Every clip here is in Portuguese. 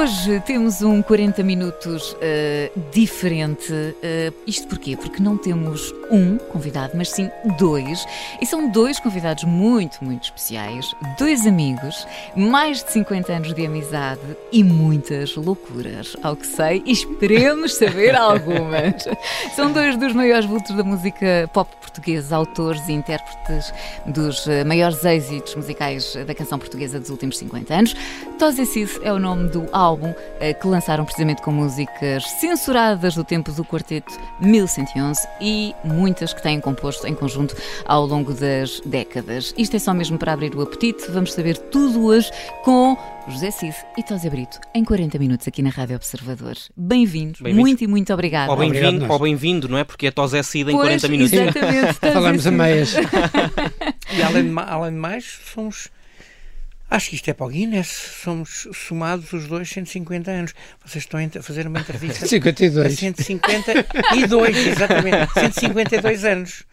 Hoje temos um 40 minutos uh, diferente. Uh, isto porquê? Porque não temos um convidado, mas sim dois. E são dois convidados muito, muito especiais. Dois amigos, mais de 50 anos de amizade e muitas loucuras, ao que sei, e esperemos saber algumas. São dois dos maiores vultos da música pop portuguesa, autores e intérpretes dos uh, maiores êxitos musicais da canção portuguesa dos últimos 50 anos. Tose Cid é o nome do álbum álbum eh, que lançaram precisamente com músicas censuradas do tempo do quarteto 1111 e muitas que têm composto em conjunto ao longo das décadas. Isto é só mesmo para abrir o apetite. Vamos saber tudo hoje com José Cid e Tosé Brito em 40 minutos aqui na Rádio Observador. Bem-vindos, bem muito e muito obrigado. Ou bem-vindo, ou bem-vindo, não é? Porque é Tosé Cid em pois, 40 minutos. Exatamente. Falamos a meias. e além de, além de mais, somos Acho que isto é para o Guinness. Somos somados os dois 150 anos. Vocês estão a fazer uma entrevista 52. a 152, exatamente. 152 anos.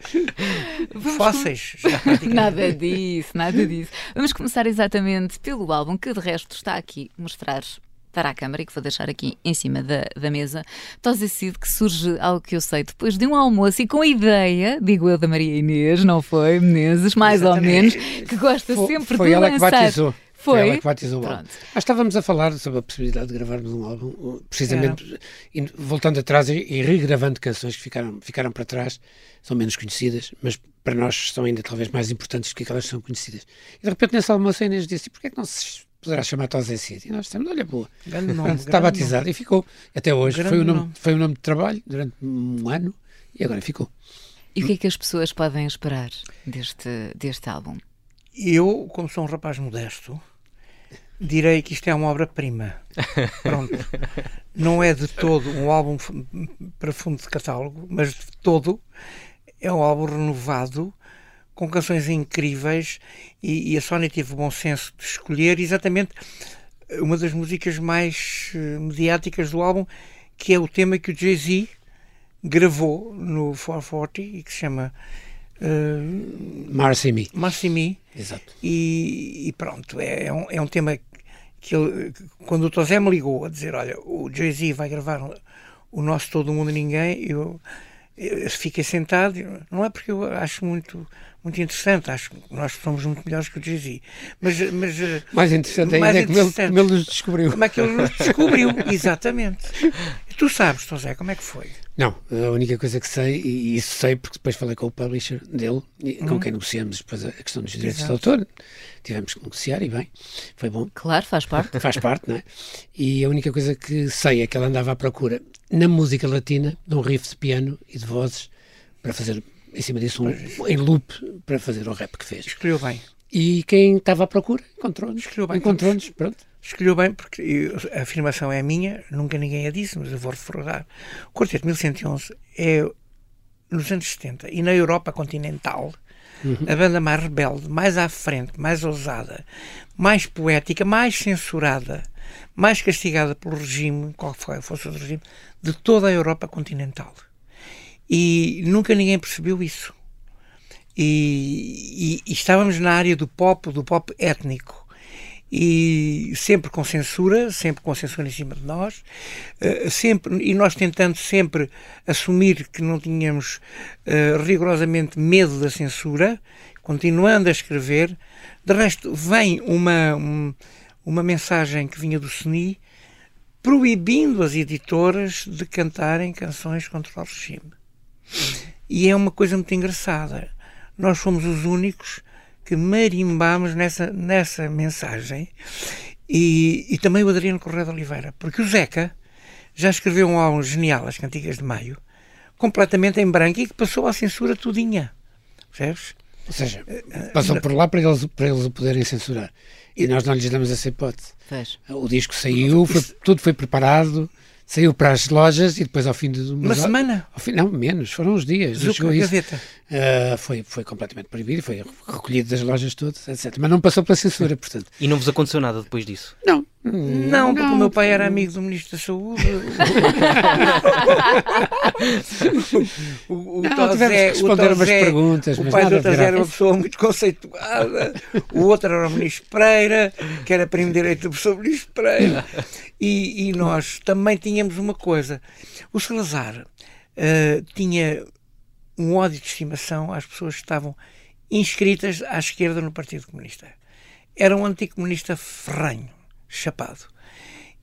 Fósseis. Nada disso, nada disso. Vamos começar exatamente pelo álbum que de resto está aqui mostrar para a câmara e que vou deixar aqui em cima da, da mesa, Tosa Cid, que surge algo que eu sei depois de um almoço e com a ideia, digo eu, da Maria Inês, não foi, Menezes, mais Exatamente. ou menos, que gosta foi, sempre foi de ela lançar. Que batizou. Foi? Ela que batizou o álbum. Ah, estávamos a falar sobre a possibilidade de gravarmos um álbum, precisamente voltando atrás e, e regravando canções que ficaram, ficaram para trás, são menos conhecidas, mas para nós são ainda talvez mais importantes do que aquelas que são conhecidas. E de repente nesse almoço a Inês disse, porquê é que não se poderá chamar Tosé Cid. E nós dissemos, olha, boa. Grande nome, Está batizado nome. e ficou. Até hoje. Grande foi o, nome, nome. foi o nome de trabalho durante um ano e agora ficou. E o que é que as pessoas podem esperar deste, deste álbum? Eu, como sou um rapaz modesto, direi que isto é uma obra-prima. Pronto. Não é de todo um álbum para fundo de catálogo, mas de todo é um álbum renovado com canções incríveis e, e, a Sónia teve o bom senso de escolher exatamente uma das músicas mais uh, mediáticas do álbum, que é o tema que o Jay-Z gravou no 440 e que se chama uh, Marcy Me. Marcy Me. Exato. E, e pronto, é, é, um, é um tema que ele, quando o Tosé me ligou a dizer, olha, o Jay-Z vai gravar o nosso Todo Mundo e Ninguém, eu, eu fiquei sentado, não é porque eu acho muito muito interessante. Acho que nós somos muito melhores que o Jay-Z. Mas, mas, eh, mais interessante ainda mais é como, Ele, como ele nos descobriu. Como é que ele nos descobriu, exatamente. E tu sabes, José, como é que foi? Não, a única coisa que sei, e isso sei porque depois falei com o publisher dele, com hum. quem negociamos depois a questão dos direitos Exato. de autor, tivemos que negociar e bem, foi bom. Claro, faz parte. Faz parte, não é? E a única coisa que sei é que ela andava à procura, na música latina, de um riff de piano e de vozes para fazer em cima disso um, em loop para fazer o rap que fez. Escolheu bem. E quem estava à procura encontrou-nos. Escolheu bem. Encontrou-nos, pronto. Escolheu bem, porque eu, a afirmação é minha, nunca ninguém a disse, mas eu vou reforçar. O Quarteto 1111 é, nos anos 70, e na Europa continental, uhum. a banda mais rebelde, mais à frente, mais ousada, mais poética, mais censurada, mais castigada pelo regime, qual fosse o regime, de toda a Europa continental. E nunca ninguém percebeu isso. E, e, e, estávamos na área do pop, do pop étnico. E sempre com censura, sempre com censura em cima de nós, uh, sempre, e nós tentando sempre assumir que não tínhamos uh, rigorosamente medo da censura, continuando a escrever. De resto, vem uma, um, uma mensagem que vinha do SNI proibindo as editoras de cantarem canções contra o regime. E é uma coisa muito engraçada. Nós fomos os únicos que marimbámos nessa, nessa mensagem e, e também o Adriano Correia de Oliveira, porque o Zeca já escreveu um álbum genial, As Cantigas de Maio, completamente em branco e que passou à censura tudinha. Percebes? Ou seja, passou por lá para eles, para eles o poderem censurar. E nós não lhes damos essa hipótese. O disco saiu, foi, tudo foi preparado, saiu para as lojas e depois ao fim de uma, uma semana? Ao fim, não, menos, foram uns dias. Zucca, gaveta. Uh, foi, foi completamente proibido, foi recolhido das lojas todas, etc. Mas não passou pela censura, portanto. E não vos aconteceu nada depois disso? Não. Não, porque não, o meu pai era amigo do Ministro da Saúde. o, o, não, Tosé, responder umas perguntas. O pai do Tosé era uma pessoa muito conceituada. O outro era o Ministro Pereira, que era primo direito do professor Ministro Pereira. E, e nós também tínhamos uma coisa. O Salazar uh, tinha um ódio de estimação às pessoas que estavam inscritas à esquerda no Partido Comunista. Era um anticomunista ferranho, chapado.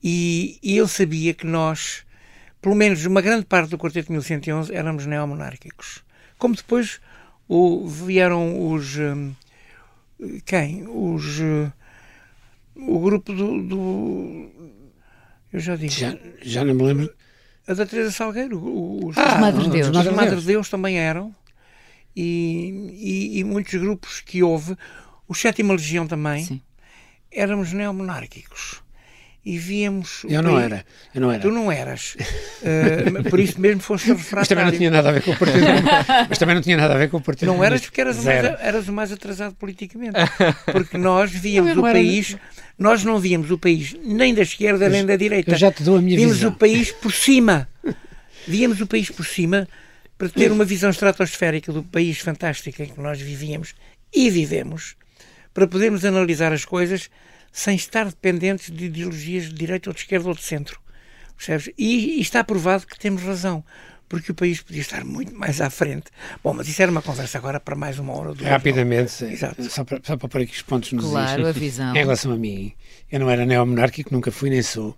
E, e ele sabia que nós, pelo menos uma grande parte do Quarteto 1111, éramos neomonárquicos. Como depois o, vieram os. Um, quem? Os. Uh, o grupo do, do. eu já disse. Já, já não me lembro a da Teresa Salgueiro. Os, ah, Madre de Deus. Os Madre de Deus também eram. E, e, e, muitos grupos que houve, o Sétima Legião também, Sim. Éramos neomonárquicos. E víamos. Eu não era. Eu não era. Tu não eras. uh, por isso mesmo foste refratário. Mas também não tinha nada a ver com o partido. mas também não tinha nada a ver com o partido. Não eras porque eras, mais, eras o mais atrasado politicamente. Porque nós víamos não, o país. Era... Nós não víamos o país nem da esquerda nem da direita. Eu já te dou a minha víamos visão. o país por cima. Víamos o país por cima para ter uma visão estratosférica do país fantástico em que nós vivíamos e vivemos, para podermos analisar as coisas sem estar dependentes de ideologias de direita ou de esquerda ou de centro. Percebes? E, e está provado que temos razão porque o país podia estar muito mais à frente. Bom, mas isso era uma conversa agora para mais uma hora. Duas, Rapidamente, só para, só para pôr aqui os pontos nos Claro, is. a visão. Em relação a mim, eu não era neomonárquico, nunca fui nem sou.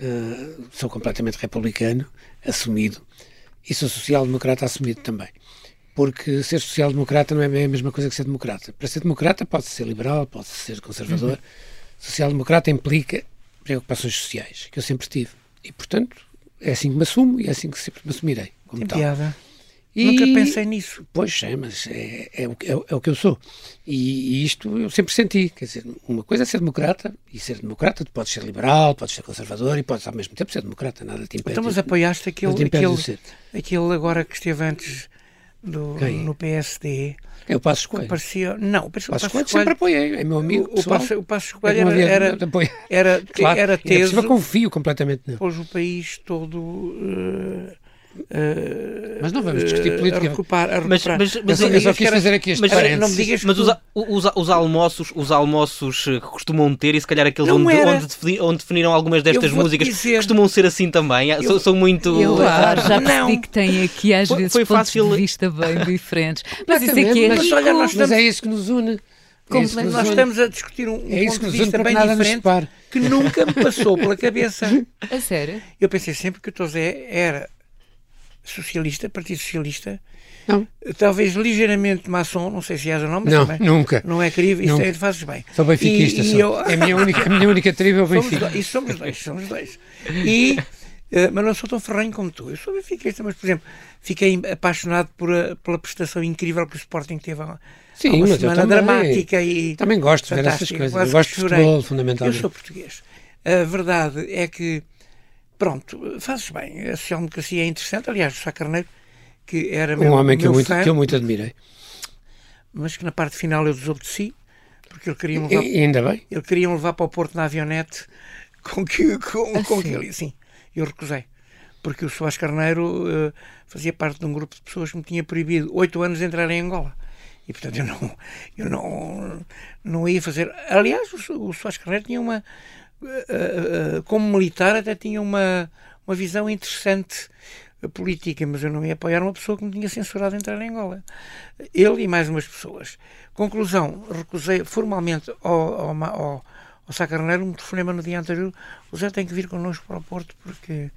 Uh, sou completamente republicano, assumido, e sou social-democrata assumido também. Porque ser social-democrata não é a mesma coisa que ser democrata. Para ser democrata pode ser liberal, pode ser conservador. Uhum social-democrata implica preocupações sociais, que eu sempre tive. E, portanto, é assim que me assumo e é assim que sempre me assumirei. Como Tem tal. piada. E, Nunca pensei nisso. Pois é, mas é, é, o, é, é, o que eu sou. E, e, isto eu sempre senti. Quer dizer, uma coisa é ser democrata, e ser democrata, tu podes ser liberal, podes ser conservador e podes ao mesmo tempo ser democrata, nada te impede. Então, mas apoiaste aquele, aquele, aquele agora que esteve antes do, no PSD é o Passo Coelho. Parecia, não, o Passo, Passo Coelho sempre apoiei, é meu amigo. O, Passo, o Passo Coelho era, era, era, claro, era teso. Eu confio completamente nele. Pôs o país todo. Uh, Uh, mas não vamos discutir política. A recuperar, a mas, mas, mas, eu, só quis fazer aqui este mas, parênteses. Não me digas mas os, os, os, almoços, os almoços que costumam ter, e se calhar aqueles onde, onde, onde, definiram algumas destas músicas, dizer, costumam ser assim também. Eu, são, são muito. Eu claro, já percebi que tem aqui às vezes foi, foi pontos fácil... de vista bem diferentes. Mas isso aqui é. Mas, olha, nós estamos... mas é isso que nos une. É que nós estamos a discutir um, um é ponto de vista bem diferente que nunca me passou pela cabeça. A sério? Eu pensei sempre que o Tosé era socialista, Partido Socialista. Não. Talvez ligeiramente maçom, não sei se és ou não, mas não, também nunca. não é crível, isso é, fazes bem. Sou benfiquista, e, e eu... é a minha única, a minha única tribo é o Benfica. Somos, isso somos dois, somos dois. E, uh, mas não sou tão ferrenho como tu. Eu sou benfiquista, mas, por exemplo, fiquei apaixonado por a, pela prestação incrível que o Sporting teve há, Sim, uma semana eu também, dramática e também gosto de ver essas coisas. Eu gosto de futebol, fundamentalmente. Eu sou português. A verdade é que Pronto, fazes bem. A social-democracia é interessante. Aliás, o Sá Carneiro, que era um meu, homem que, meu eu muito, fã, que eu muito admirei. Mas que na parte final eu desobedeci, porque ele queria me levar, e, ainda bem. Ele queria me levar para o Porto na avionete com que, com, com que ele. Sim, eu recusei. Porque o Soares Carneiro uh, fazia parte de um grupo de pessoas que me tinha proibido oito anos de entrar em Angola. E portanto eu não, eu não, não ia fazer. Aliás, o, o Soares Carneiro tinha uma como militar até tinha uma, uma visão interessante política, mas eu não ia apoiar uma pessoa que me tinha censurado entrar em Angola. Ele e mais umas pessoas. Conclusão, recusei formalmente ao, ao, ao, ao Sá Carneiro um telefonema no dia anterior. O Zé tem que vir connosco para o Porto porque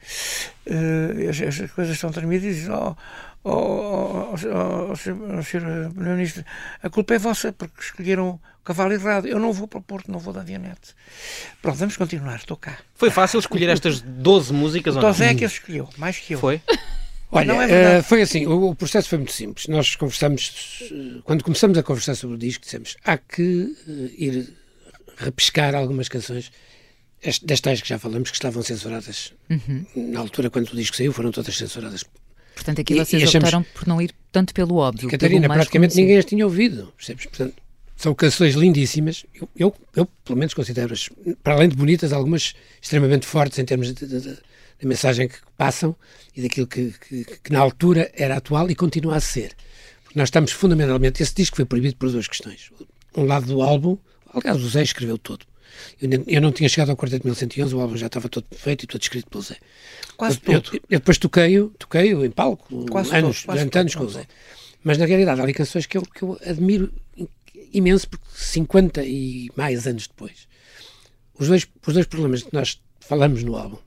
uh, as, as, coisas estão tremidas. E diz, oh, oh, oh, oh, oh, Sr. Primeiro-Ministro, a culpa é vossa porque escolheram cavalo errado. Eu não vou para o Porto, não vou da avionete. Pronto, vamos continuar, estou cá. Foi fácil escolher estas 12 músicas? O Tosé é que as escolheu, mais que eu. Foi? Olha, é uh, foi assim, o, o, processo foi muito simples. Nós conversamos, quando começamos a conversar sobre o disco, dissemos há que uh, ir repescar algumas canções das tais que já falamos que estavam censuradas uhum. na altura quando o disco saiu foram todas censuradas portanto aqui vocês e, e achamos... optaram por não ir tanto pelo óbvio Catarina praticamente conhecido. ninguém as tinha ouvido percebes? portanto são canções lindíssimas eu, eu, eu pelo menos considero-as para além de bonitas algumas extremamente fortes em termos de, de, de, de mensagem que passam e daquilo que, que, que na altura era atual e continua a ser porque nós estamos fundamentalmente esse disco foi proibido por duas questões um lado do álbum aliás o Zé escreveu todo eu, eu, não tinha chegado ao Quarteto 1111, o álbum já estava todo feito e todo escrito pelo Zé. Quase eu, todo. Eu, eu depois toquei-o toquei em palco, quase anos, todo, durante anos com o Zé. Mas na realidade há ali canções que eu, que eu admiro imenso, porque 50 e mais anos depois. Os dois, os dois problemas que nós falamos no álbum,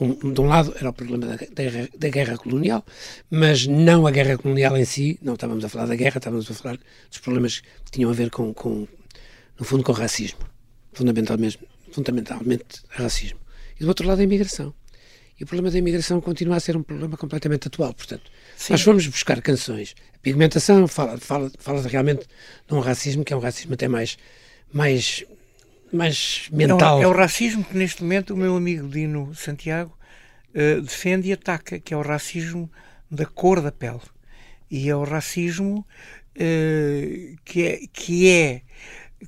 um, de um lado era o problema da, da, da, guerra colonial, mas não a guerra colonial em si, não estávamos a falar da guerra, estávamos a falar dos problemas que tinham a ver com, com no fundo, com racismo fundamentalmente, fundamentalmente racismo. E do outro lado a imigração. E o problema da imigração continua a ser um problema completamente atual. Portanto, Sim. nós fomos buscar canções. A pigmentação fala, fala, fala realmente de um racismo que é um racismo até mais, mais, mais mental. É o, é o racismo que neste momento o meu amigo Dino Santiago uh, defende e ataca, que é o racismo da cor da pele. E é o racismo uh, que é, que é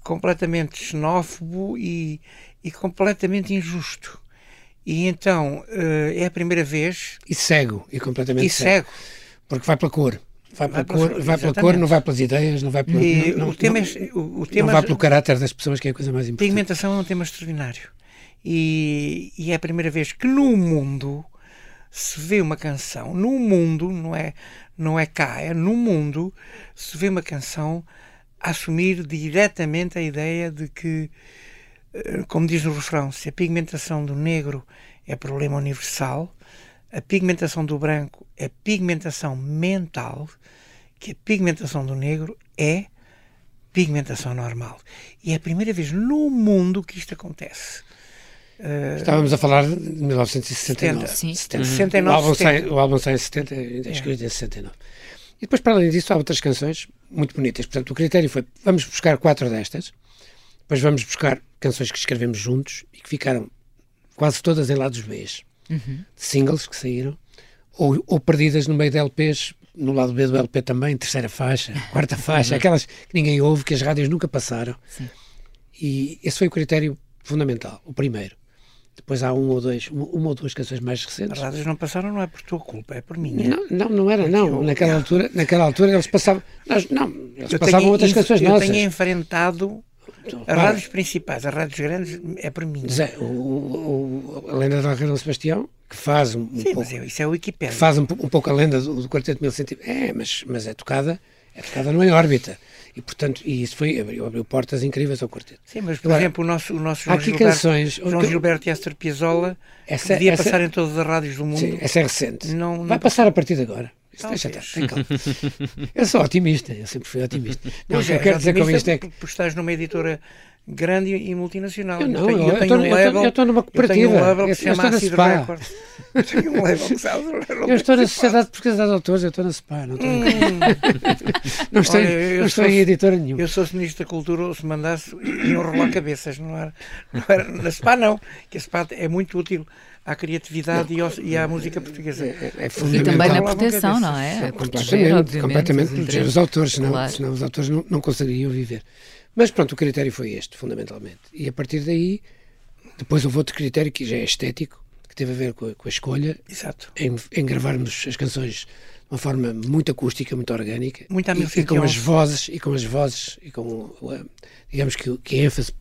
completamente xenófobo e, e completamente injusto. E então uh, é a primeira vez. E cego, e completamente e cego. cego. Porque vai pela cor. Vai pela, vai cor, pela, vai pela cor, não vai pelas ideias, não vai pelo, não, o tema é, o, o tema, não vai pelo caráter das pessoas, que é a coisa mais importante. Pigmentação é um tema extraordinário. E, e é a primeira vez que no mundo se vê uma canção, no mundo, não é, não é cá, é no mundo, se vê uma canção assumir diretamente a ideia de que, eh, como diz no refrão, se a pigmentação do negro é problema universal, a pigmentação do branco é pigmentação mental, que a pigmentação do negro é pigmentação normal. E é a primeira vez no mundo que isto acontece. Uh, Estávamos a falar de 1969. 70, sim. 70. Uhum. 69, o, álbum 70. Sai, o álbum sai em 70, é escrito em 69. E depois, para além disso, há outras canções muito bonitas. Portanto, o critério foi: vamos buscar quatro destas, depois vamos buscar canções que escrevemos juntos e que ficaram quase todas em lados B, uhum. singles que saíram, ou, ou, perdidas no meio de LPs, no lado B do LP também, terceira faixa, quarta faixa, aquelas que ninguém ouve, que as rádios nunca passaram. Sim. E esse foi o critério fundamental, o primeiro. Depois há um ou dois, uma ou duas canções mais recentes. As rádios não passaram, não é por tua culpa, é por minha. Não, não, não era, não. Eu, naquela, altura, naquela altura eles passavam. Nós, não, eles passavam tenho, outras canções eu nossas. Eu tenho enfrentado as rádios principais, as rádios grandes, é por mim. Zé, o, o, a lenda da Raquel Sebastião, que faz um, um Sim, pouco. Mas isso é o Wikipedia. Que faz um, um pouco a lenda do, do Quarteto Mil Centímetros. É, mas, mas é tocada, é tocada não em órbita. E, portanto, e isso foi, abriu, abriu portas incríveis ao quarteto. Sim, mas, por Agora, exemplo, o nosso, o nosso João, Gilberto, canções, João que... Gilberto e Esther Piazzolla essa, devia essa, passar em todas as rádios do mundo. Sim, essa é recente. Não, não Vai passar a partir de agora. Isso deixa estar, tem calma. eu sou otimista, eu sempre fui otimista. Não, o que eu quero dizer com isto é que. Porque estás numa editora grande e multinacional. Eu não, eu, tenho, eu, tenho um label, eu estou numa cooperativa. Eu tenho um label que se chama Acid Records. Eu tenho um label que se Eu estou na Sociedade Portuguesa de Autores, eu estou na SPA. Não estou, hum. não estou, Olha, não estou em editora nenhuma. Eu sou Ministro da Cultura, se mandasse, iam rolar cabeças. Não era, não era, na SPA não, que a SPA é muito útil à criatividade não, e, ao, e, à música portuguesa. É, é, é e também na proteção, não é? é completamente, completamente proteger os autores, senão, claro. senão os autores não, não conseguiriam viver. Mas pronto, o critério foi este, fundamentalmente. E a partir daí, depois houve outro critério que já é estético, que teve a ver com a, com a escolha Exato. Em, em, gravarmos as canções de uma forma muito acústica, muito orgânica. Muito e, e com as vozes, e com as vozes, e com, digamos que, que a ênfase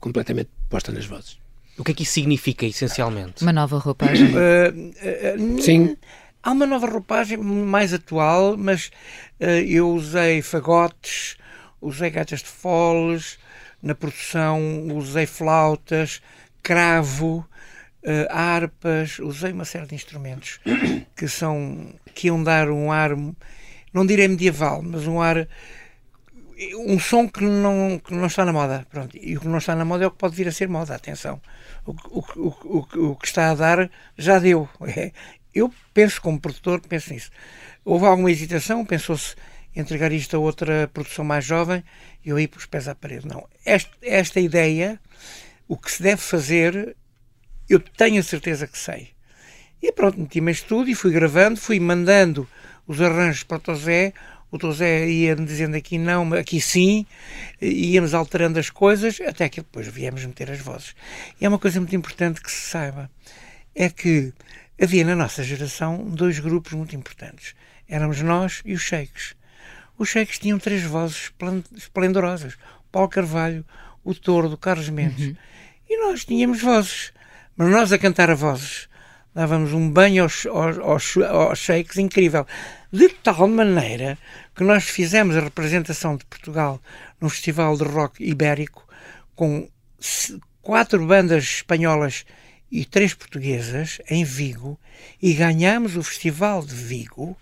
completamente posta nas vozes. O que é que isso significa, essencialmente? Uma nova roupagem? Uh, uh, Sim. Há uma nova roupagem mais atual, mas uh, eu usei fagotes, usei gaitas de foles, na produção usei flautas, cravo, uh, harpas, usei uma série de instrumentos que são que iam dar um ar, não direi medieval, mas um ar um som que não, que não está na moda. Pronto. E o que não está na moda é o que pode vir a ser moda, atenção. O, o, o, o, o que está a dar já deu. É. Eu penso, como produtor, penso nisso. Houve alguma hesitação, pensou-se entregar isto a outra produção mais jovem e eu para os pés à parede. Não. Esta, esta ideia, o que se deve fazer, eu tenho a certeza que sei. E pronto, meti-me em estúdio, fui gravando, fui mandando os arranjos para o Tosé, o Tosé ia dizendo aqui não, aqui sim, íamos alterando as coisas, até que depois viemos meter as vozes. E é uma coisa muito importante que se saiba, é que havia na nossa geração dois grupos muito importantes. Éramos nós e os sheiks. Os sheiks tinham três vozes esplendorosas. Paulo Carvalho, o Touro, do Carlos Mendes. Uhum. E nós tínhamos vozes. Mas nós a cantar a vozes dávamos um banho aos, aos, aos, aos incrível. De tal maneira que nós fizemos a representação de Portugal no Festival de Rock Ibérico com quatro bandas espanholas e três portuguesas em Vigo e ganhamos o Festival de Vigo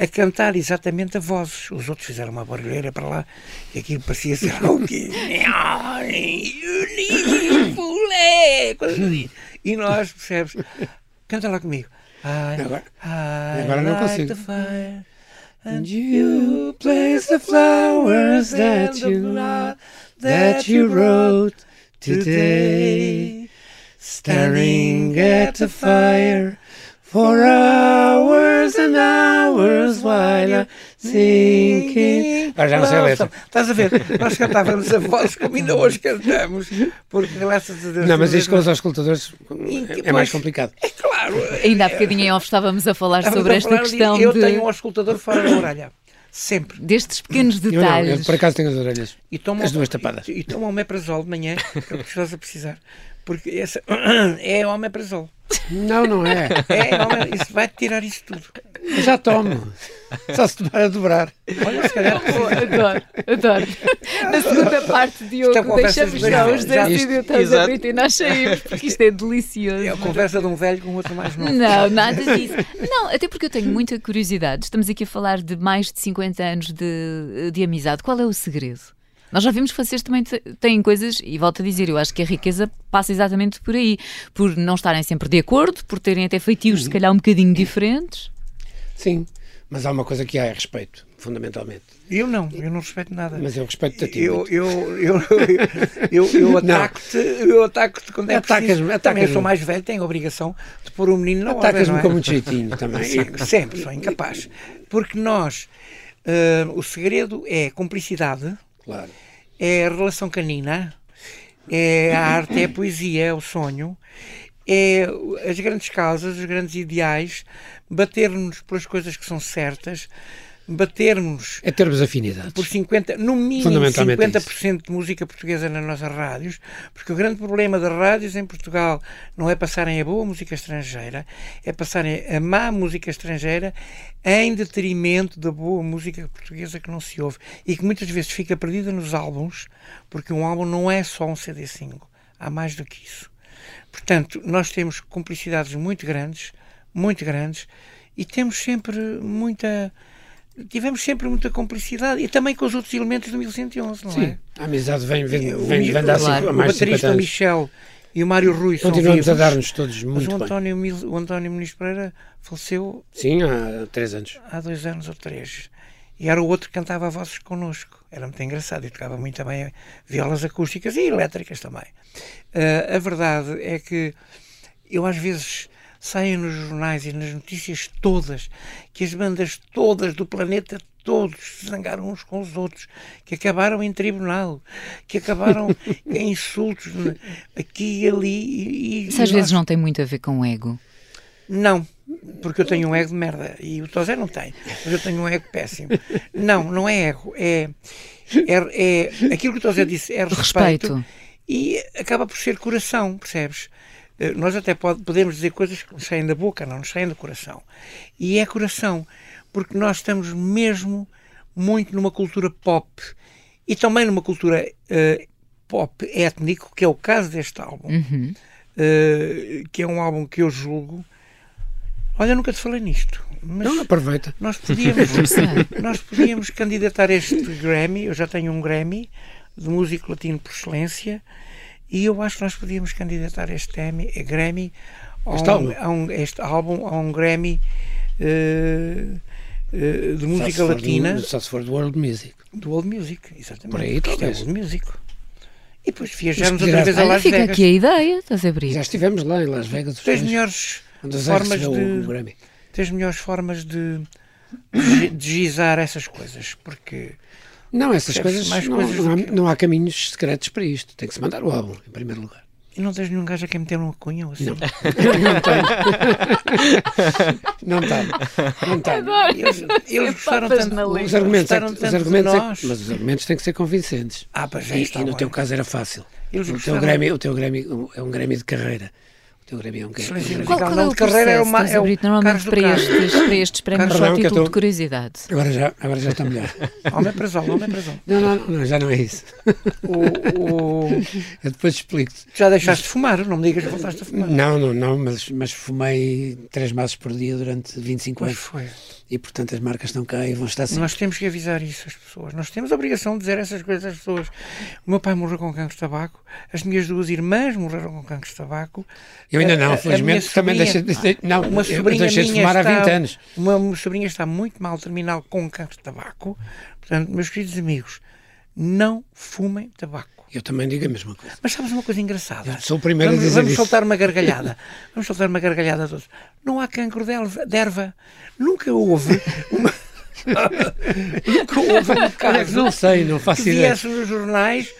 a cantar exatamente a vozes. Os outros fizeram uma barulheira para lá e aquilo parecia ser algo que. e nós, percebes? Canta lá comigo. I, agora, I agora não like consigo. Fire, and you place the flowers that you, that you wrote today. Staring at the fire for hours and hours while I'm thinking. Agora já não sei a letra. Estás a ver? Nós cantávamos a voz como ainda hoje cantamos, porque graças a Deus. Não, mas isto com os auscultadores é mais complicado. É claro. Ainda há bocadinho em off estávamos a falar sobre a esta falar questão. De, eu tenho um auscultador fora da orelha. Sempre. Destes pequenos detalhes. Eu, não, eu por acaso tenho as orelhas. E tomo, as duas tapadas. E, e tomo um meprazol de manhã, é o que estás a precisar. Porque essa é omeprazol. Não, não é. É, isso vai tirar isso tudo. Já tomo. Só se tomar a dobrar. Olha, se calhar. Oh, adoro, adoro. Na segunda parte, Diogo, é deixamos já os 10 idiotas a e nós saímos, porque isto é delicioso. É a conversa de um velho com outro mais novo. Não, nada disso. Não, até porque eu tenho muita curiosidade. Estamos aqui a falar de mais de 50 anos de, de amizade. Qual é o segredo? Nós já vimos que vocês também têm coisas, e volto a dizer, eu acho que a riqueza passa exatamente por aí, por não estarem sempre de acordo, por terem até feitios, se calhar, um bocadinho diferentes. Sim, mas há uma coisa que há, é respeito, fundamentalmente. Eu não, eu não respeito nada. Mas eu respeito-te a ti. Eu, eu, eu, eu, eu ataco-te eu ataco quando é atacas preciso. Atacas também eu sou mais velho, tenho a obrigação de pôr o menino na Atacas-me é? com muito jeitinho também. Sim, sempre, sou incapaz. Porque nós, uh, o segredo é cumplicidade, Claro. É a relação canina, é a arte, é a poesia, é o sonho, é as grandes causas, os grandes ideais, bater-nos pelas coisas que são certas, batermos. É termos afinidades. Por 50, no mínimo 50% de música portuguesa nas nossas rádios, porque o grande problema das rádios em Portugal não é passarem a boa música estrangeira, é passarem a má música estrangeira em detrimento da boa música portuguesa que não se ouve e que muitas vezes fica perdida nos álbuns, porque um álbum não é só um CD single, há mais do que isso. Portanto, nós temos cumplicidades muito grandes, muito grandes, e temos sempre muita tivemos sempre muita complicidade e também com os outros elementos do 1111, não Sim, é? a amizade vem, vem, vem, vem dar claro. mais O baterista Michel e o Mário Rui Continuamos a dar-nos todos muito mas o António, bem. o António Muniz Pereira faleceu... Sim, há três anos. Há dois anos ou três. E era o outro que cantava vozes connosco. Era muito engraçado e tocava muito bem violas acústicas e elétricas também. Uh, a verdade é que eu às vezes saem nos jornais e nas notícias todas que as bandas todas do planeta todos se zangaram uns com os outros, que acabaram em tribunal, que acabaram em insultos aqui e ali. E, Isso às vezes não tem muito a ver com o ego. Não, porque eu tenho um ego de merda e o Tosé não tem, mas eu tenho um ego péssimo. Não, não é ego, é, é, é aquilo que o Tosé disse, é respeito, respeito, e acaba por ser coração, percebes? Eh, nós até pode, podemos dizer coisas que nos saem da boca, não nos saem do coração. E é coração, porque nós estamos mesmo muito numa cultura pop e também numa cultura uh, pop étnico, que é o caso deste álbum, uhum. uh, que é um álbum que eu julgo. Olha, nunca te falei nisto. Mas não, aproveita. Nós podíamos, nós podíamos candidatar este Grammy. Eu já tenho um Grammy de músico latino por excelência e eu acho que nós podíamos candidatar este Grammy, Grammy a, um, a um, este álbum a um Grammy uh, uh, de música latina. Do, só se for do World Music. Do World Music, exatamente. Por aí, talvez. É World Music. E depois viajamos outra vez a Las fica Vegas. aqui a ideia, estás a abrir. Já estivemos lá em Las Vegas. Tens melhores formas de. Tens melhores formas de, de, de gizar essas coisas, porque. Não, essas coisas, mais não, coisas não, há, que... não há caminhos secretos para isto. Tem que se mandar o álbum, em primeiro lugar. E não tens nenhum gajo a quem meter uma cunha ou assim? Não, não tenho. não tenho. Não tenho. Eles, eles gostaram tanto os argumentos, é os argumentos é que, Mas os argumentos têm que ser convincentes. Ah, pois já e, está e no bem. teu caso era fácil. Eles o, teu o teu Grammy é um Grammy de carreira. O teu Grammy é Grammy. Um qual, qual é o carreira é uma, é o normalmente para estes, para estes prémios só título tô... de curiosidade. Agora já, agora já está melhor. homem para homem para Não, não, não, já não é isso. O, o... Eu depois explico-te. Já deixaste de fumar, não me digas que voltaste a fumar. Não, não, não, mas, mas fumei três maços por dia durante 25 anos. Pois foi. E portanto as marcas estão cá e vão estar sempre. Nós temos que avisar isso às pessoas. Nós temos a obrigação de dizer essas coisas às pessoas. O meu pai morreu com cancro de tabaco, as minhas duas irmãs morreram com cancro de tabaco. Eu ainda não, felizmente também deixei de, não, uma sobrinha deixei de fumar está, há 20 anos. Uma, uma sobrinha está muito mal terminal com cancro de tabaco. Portanto, meus queridos amigos, não fumem tabaco. Eu também digo a mesma coisa. Mas sabes uma coisa engraçada? Eu sou o primeiro vamos, a dizer Vamos isso. soltar uma gargalhada. vamos soltar uma gargalhada a todos. Não há cancro de erva. Nunca houve uma... Nunca houve um caso. Não sei, não faço que ideia. viesse nos jornais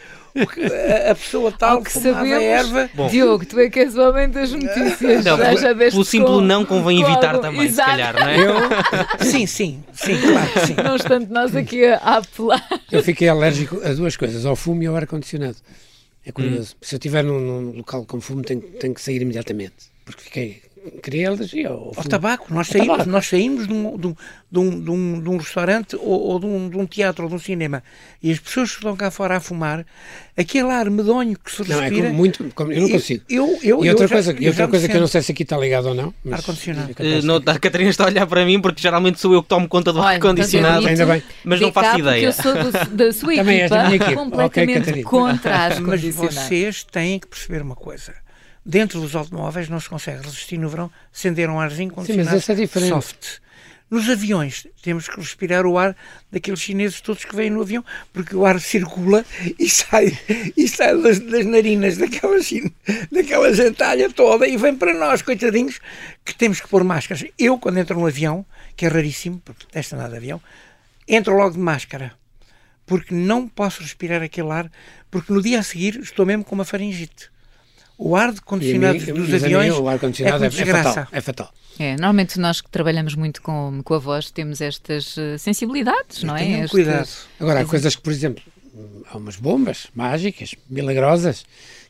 a pessoa tal que sabemos, erva. Bom. Diogo, tu é que és o homem das notícias. Não, já, já pelo simples com, não convém evitar também, Exato. se calhar, não é? Eu, sim, sim, sim, claro que sim. Não obstante, nós aqui a, a apelar. Eu fiquei alérgico a duas coisas, ao fumo e ao ar-condicionado. É curioso. Hum. Se eu estiver num, num, local com fumo, tenho, tenho que sair imediatamente. Porque fiquei. Queria alergia ao, ao tabaco. Nós saímos, tabaco. Nós saímos de, um, de, um, de, um, de, um, de um restaurante ou, ou de, um, de um teatro ou de um cinema e as pessoas que estão cá fora a fumar, aquele ar medonho que se respira... Não, é como muito... Como, eu não consigo. Eu, eu, e outra eu coisa, já, e outra coisa que eu não sei se aqui está ligado ou não... Ar-condicionado. Uh, a Catarina está a olhar para mim porque geralmente sou eu que tomo conta do ar-condicionado. Ainda bem. Mas não faço ideia. eu sou do, da sua Também equipa, és da minha equipa. completamente okay, contra Mas ar-condicionado. vocês têm que perceber uma coisa dentro dos automóveis não se consegue resistir no verão sem ter um arzinho condicionado Sim, é diferente. soft. Nos aviões temos que respirar o ar daqueles chineses todos que vêm no avião, porque o ar circula e sai, e sai das, das narinas daquela, daquela gentalha toda e vem para nós, coitadinhos, que temos que pôr máscaras. Eu, quando entro num avião, que é raríssimo, porque testa nada de avião, entro logo de máscara, porque não posso respirar aquele ar, porque no dia a seguir estou mesmo com uma faringite. O ar condicionado mim, dos aviões o ar -condicionado é, é, fatal, é fatal. É, normalmente nós que trabalhamos muito com, com a voz temos estas uh, sensibilidades, não é? Este... cuidado. Agora, há coisas que, por exemplo, há umas bombas mágicas, milagrosas,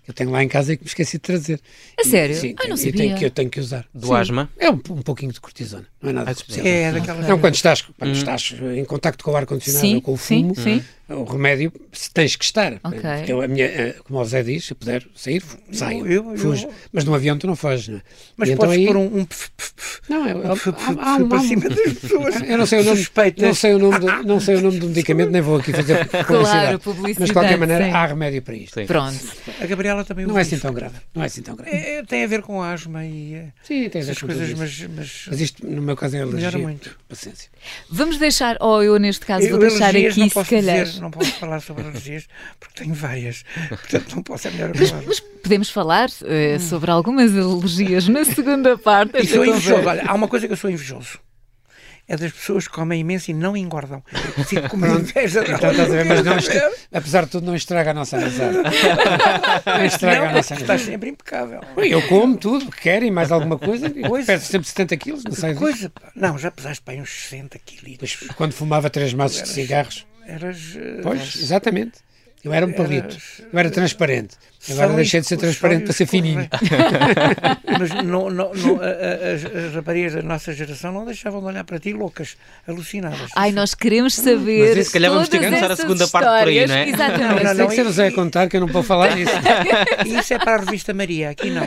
que eu tenho lá em casa e que me esqueci de trazer. A sério? Sim, ah, não e sabia. tenho, que eu tenho que usar. Do Sim. asma? É um, um pouquinho de cortisona, não é nada de especial. É, daquela Não, quando estás, quando estás em contacto com o ar-condicionado ou com o fumo, sim, sim. O remédio se tens que estar. Ok. Porque eu, a minha, eh, como o Zé diz, se eu puder sair, saio. eu- eu- fujo. Mas num avião tu não foges, não é? Mas E então podes aí- pôr um, um pf, pf, pf, Não, é, um há- pf, pf, há- um- para cima das pessoas. Eu não sei o nome, suspeitas. não sei o nome, do, não sei o nome do medicamento, nem vou aqui fazer publicidade. publicidade, Mas de qualquer maneira sim. há remédio para isto. Sim. Pronto. A Gabriela também Não é assim tão grave. Não é assim tão grave. É, é, tem a ver com asma e eh, Sim, tens essas as coisas, mas... mas, mas isto no meu caso é alergia. melhora muito. Paciência. Vamos deixar, ou eu neste caso Eu, vou deixar aqui se calhar. Não posso falar sobre alergias porque tenho várias. Portanto, não posso é melhor acabar. Mas podemos falar eh, sobre algumas alergias na segunda parte. E sou invejoso. Olha, há uma coisa que eu sou invejoso. É das pessoas que comem imenso e não engordam. Eu Fico com uma inveja Então, estás a ver, mas não, apesar de tudo, não estraga a nossa amizade. Não estraga a Não, nossa estás amizade. sempre impecável. Eu como tudo o que quero e mais alguma coisa. Coisa. Peço sempre 70 quilos, não sei. Coisa. Não, já pesaste para aí uns 60 quilos. Quando fumava três maços de cigarros. Eras. eh, Pois, exatamente. Eu era um palito. Eras- Eu era transparente. Agora São deixei de ser transparente para ser fininho. Mas não, não, não, a- a- as, as raparigas da nossa geração não deixavam de olhar para ti loucas, alucinadas. Ai, nós queremos saber. Mas isso, se calhar, vamos ter que começar a segunda parte por aí, não é? Exatamente. Não, não, Tem que ser o Zé a contar que eu não vou falar disso. E isso é para a revista Maria, aqui não.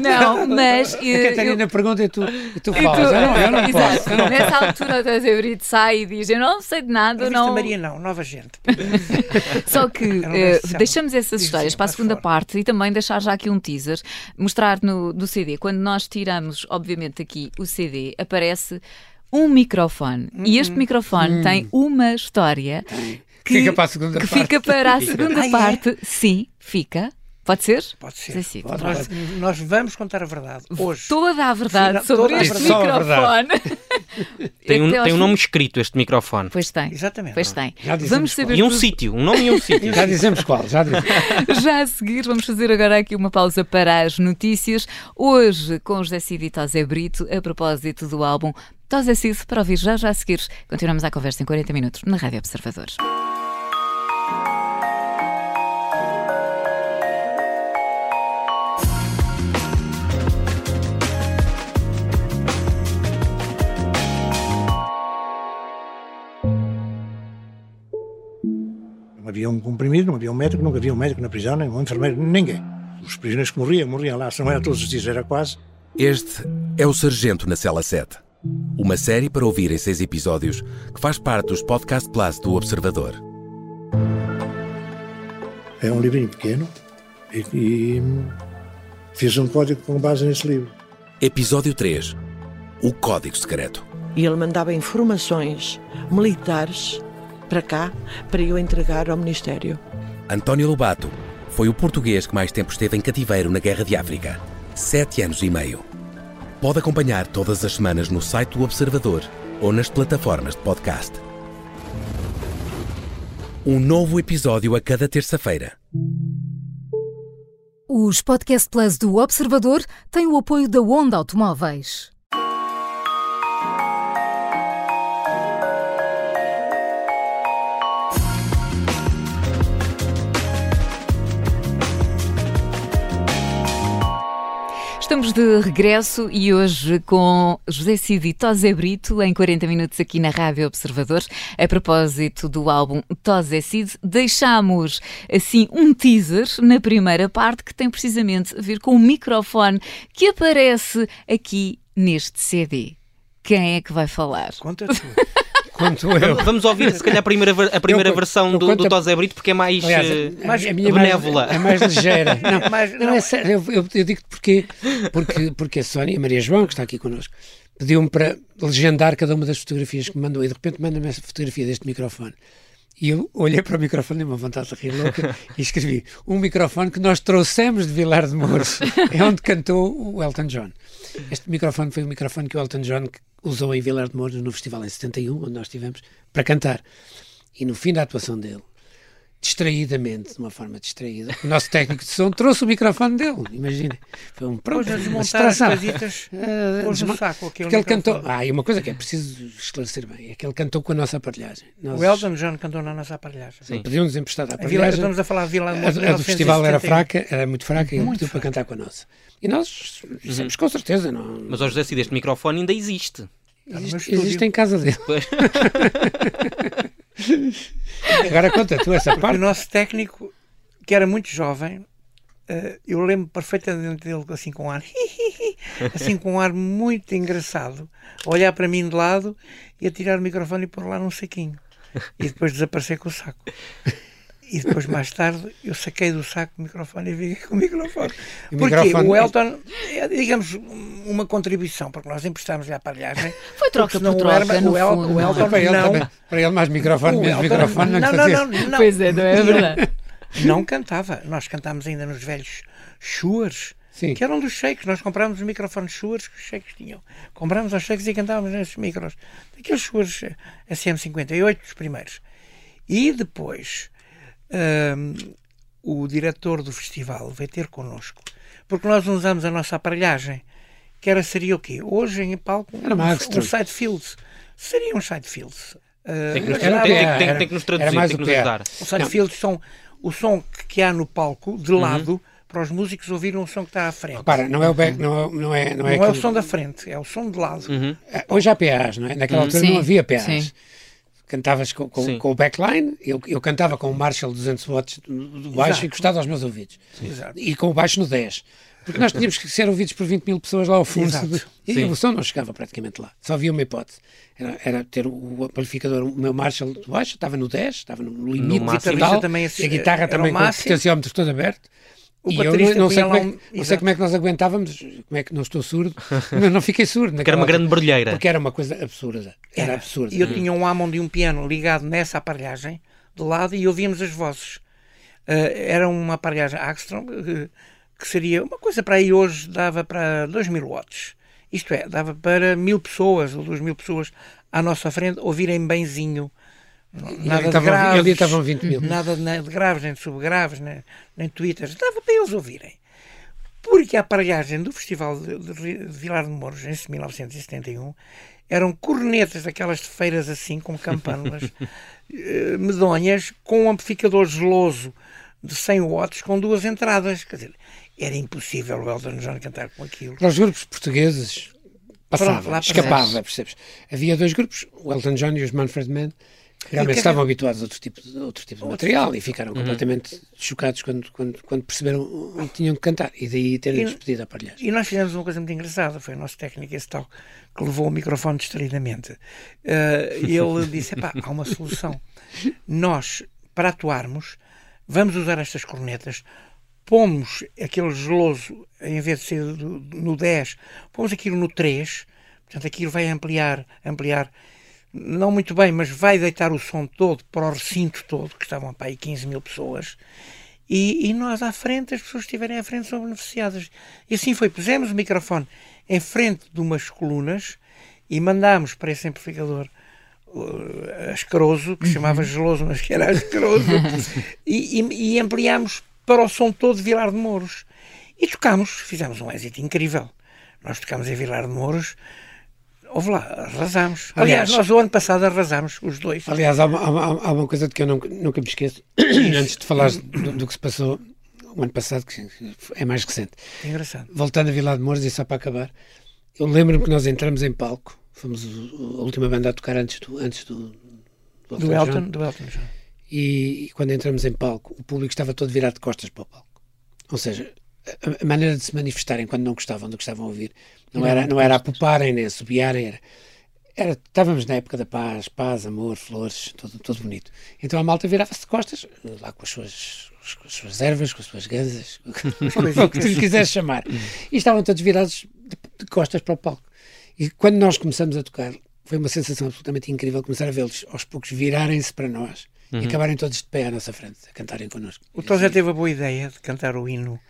Não, mas. A eh, Catarina pergunta e tu, e tu eu- falas. Eu não, eu não Exato. posso. eu não Nessa altura, o José Brito sai e diz: Eu não sei de A nada, revista não. Maria não, nova gente. Só que versão. deixamos essas histórias para a segunda parte e também deixar já aqui um teaser, mostrar no do CD. Quando nós tiramos, obviamente, aqui o CD, aparece um microfone. E este microfone tem uma história que, fica para a segunda que parte. fica para a segunda é? parte. Sim, fica. Pode ser? Pode ser. Sim, sim. Pode, Nós, nós vamos contar a verdade hoje. Toda a verdade Sim, sobre este microfone. Tem um, tem um nome escrito este microfone. Pois tem. Exatamente. Pois tem. Já dizemos Vamos qual. saber E um sítio, um nome e um sítio. Já dizemos qual, já dizemos. Já a seguir, vamos fazer agora aqui uma pausa para as notícias. Hoje, com José Cid e Tosé Brito, a propósito do álbum Tosé Cid, para ouvir já já a seguir. Continuamos a conversa em 40 minutos na Rádio Observadores. Havia um comprimido, não havia um médico, nunca havia um médico na prisão, nem um enfermeiro, ninguém. Os prisioneiros que morriam, morriam lá, se não era todos os dias, era quase. Este é o Sargento na Cela 7. Uma série para ouvir em seis episódios que faz parte dos Podcast Plus do Observador. É um livrinho pequeno e, e fiz um código com base nesse livro. Episódio 3 O Código Secreto. E ele mandava informações militares para cá, para eu entregar ao Ministério. António Lobato foi o português que mais tempo esteve em cativeiro na Guerra de África. Sete anos e meio. Pode acompanhar todas as semanas no site do Observador ou nas plataformas de podcast. Um novo episódio a cada terça-feira. Os Podcast Plus do Observador têm o apoio da Onda Automóveis. Estamos de regresso e hoje com José Cid e Tosé Brito em 40 minutos aqui na Rádio Observador. A propósito do álbum Tosé Cid, deixámos assim um teaser na primeira parte que tem precisamente a ver com o microfone que aparece aqui neste CD. Quem é que vai falar? Conta tu. Quanto eu. Vamos ouvir, se calhar, a primeira, a primeira Eu- versão eu do, do Tosé Brito, porque é mais. Aliás, eh, mais a minha benévola. É mais, é mais ligeira. Não, Mais- não, não, é sério. Eu, eu, eu digo porquê. Porque, porque a Sónia, a Maria João, que está aqui connosco, pediu-me para legendar cada uma das fotografias que me mandou e de repente manda-me essa fotografia deste microfone. E eu olhei para o microfone e uma vontade de rir louca e escrevi um microfone que nós trouxemos de Vilar de Mouros, é onde cantou o Elton John. Este microfone foi o microfone que o Elton John usou em Vilar de Mouros no festival em 71, onde nós estivemos, para cantar. E no fim da atuação dele, distraídamente, de uma forma distraída, o nosso técnico de som trouxe o microfone dele, imaginem. Foi um pronto, Depois a uma desmontar as distração. coisitas, Ah, pôs no desma- saco aquele Porque ele cantou. Ah, e uma coisa que é preciso esclarecer bem: é que ele cantou com a nossa aparelhagem. Nós, O Elton John cantou na nossa aparelhagem. Sim. Pediu-nos emprestado a A Vila, aparelhagem. estamos a falar de Vila A, a do festival era 1971. fraca, era muito fraca, e ele Muito pediu para fraca. cantar com a nossa. E nós dissemos com certeza, não. Mas ao José Cid, este microfone ainda existe. Meu existe, estúdio. existe em casa dele. Pois. Agora conta tu essa Porque o parte. nosso técnico, que era muito jovem, eh, eu lembro perfeitamente dele assim com um ar, assim com um ar muito engraçado, a olhar para mim de lado e a tirar o microfone e pôr lá num saquinho. E depois desaparecer com o saco. E depois, mais tarde, eu saquei do saco o microfone e fiquei com o microfone. O Porque microfone- o Elton é, digamos, uma contribuição, porque nós emprestámos-lhe a aparelhagem. Foi troca por o troca, Elton- no o El- fundo. o Elton para, ele não, também, para ele, mais microfone, menos microfone, não, não, não, não, não. Pois é, não é verdade. Não cantava. Nós cantámos ainda nos velhos Shuars, Sim. que eram dos shakes. Nós comprámos os microfones Shuars que os shakes tinham. Comprámos aos shakes e cantávamos nesses micros. Aqueles Shuars eh, SM58, os primeiros. E depois o diretor do festival veio ter connosco, porque nós usamos a nossa aparelhagem, que era, seria o quê? Hoje em palco, Era um, um side fields. Seria um side fields. Uh, Tem que nos, Era tem, tem- tem- que nos era traduzir, mais tem que nos ajudar. os side fields são o som que- que há no palco, de lado, para os músicos ouvirem o som que está à frente. Repara, não é o back, não é, não é, não não é, é, o aquele- som da frente, é o som de lado. Uhum. Hoje há PAs, não é? Naquela altura Sim, não havia PAs. sim. Cantavas com, com, com o backline, eu, eu cantava com o Marshall 200 watts do baixo Exato. e encostado aos meus ouvidos. Exato. E com o baixo no 10. Porque nós tínhamos que ser ouvidos por 20 mil pessoas lá ao fundo. Exato. E Sim. o som não chegava praticamente lá. Só havia uma hipótese. Era, era ter o amplificador, o meu Marshall de baixo, estava no 10, estava no limite total, também e a guitarra também com o potenciómetro todo aberto. O e eu não, sei, como é, não sei como é que nós aguentávamos, como é que não estou surdo, mas não fiquei surdo. Porque era uma grande barulheira. Porque era uma coisa absurda. Era, era absurda. E eu tinha um Hammond e um piano ligado nessa aparelhagem, do lado, e ouvíamos as vozes. Uh, era uma aparelhagem Axtron, uh, que seria uma coisa para aí hoje, dava para 2 mil watts. Isto é, dava para mil pessoas ou duas mil pessoas à nossa frente ouvirem benzinho Nada de graves, ali estavam 20 mil. Nada de graves, nem de subgraves, nem, nem twitters. Dava para eles ouvirem. Porque a aparelhagem do Festival de, de, de Vilar de Mouros, em 1971, eram cornetas daquelas de feiras assim, com campânulas eh, medonhas, com um amplificador geloso de 100 watts com duas entradas. Quer dizer, era impossível o Elton John cantar com aquilo. Para os grupos portugueses, passava, Pronto, escapava, percebes? Havia dois grupos, o Elton John e os Manfred Mann, Realmente estavam habituados a outro tipo de, outro tipo de material e ficaram uhum. completamente chocados quando, quando, quando perceberam o que tinham que cantar e daí terem despedido a aparelhagem. E nós fizemos uma coisa muito engraçada, foi o nosso técnico esse tal que levou o microfone distraidamente. Uh, e ele disse, epá, há uma solução. Nós, para atuarmos, vamos usar estas cornetas, pomos aquele geloso, em vez de ser no 10, pomos aquilo no 3, portanto aquilo vai ampliar, ampliar não muito bem, mas vai deitar o som todo para o recinto todo, que estavam para aí 15 mil pessoas, e, e, nós à frente, as pessoas que estiverem à frente são beneficiadas. E assim foi, pusemos o microfone em frente de umas colunas e mandámos para esse amplificador uh, asqueroso, que chamava uhum. geloso, mas que era asqueroso, e, e, e ampliámos para o som todo de Vilar de Mouros. E tocámos, fizemos um êxito incrível. Nós tocámos em Vilar de Mouros Houve lá, arrasámos. Aliás, Aliás, nós o ano passado arrasámos, os dois. Aliás, há, há, há uma coisa de que eu nunca, nunca me esqueço, antes de falar do, do, que se passou o ano passado, que é mais recente. Engraçado. Voltando a Vila de Mouros, e só para acabar, eu lembro-me que nós entramos em palco, fomos a última banda a tocar antes do, antes do, do, do Elton, John, do Elton John. E, e quando entramos em palco, o público estava todo virado de costas para o palco. Ou seja, a, maneira de se manifestarem quando não gostavam do que estavam a ouvir não era, não era a poparem nem a subiarem, era, era, estávamos na época da paz, paz, amor, flores, tudo, tudo bonito. Então a malta virava-se de costas, lá com as suas, com as suas ervas, com as suas ganzas, o que tu quiseres chamar. E estavam todos virados de, de, costas para o palco. E quando nós começamos a tocar, foi uma sensação absolutamente incrível começar a vê-los aos poucos virarem-se para nós uhum. e acabarem todos de pé à nossa frente, a cantarem connosco. O Tom já teve a boa ideia de cantar o hino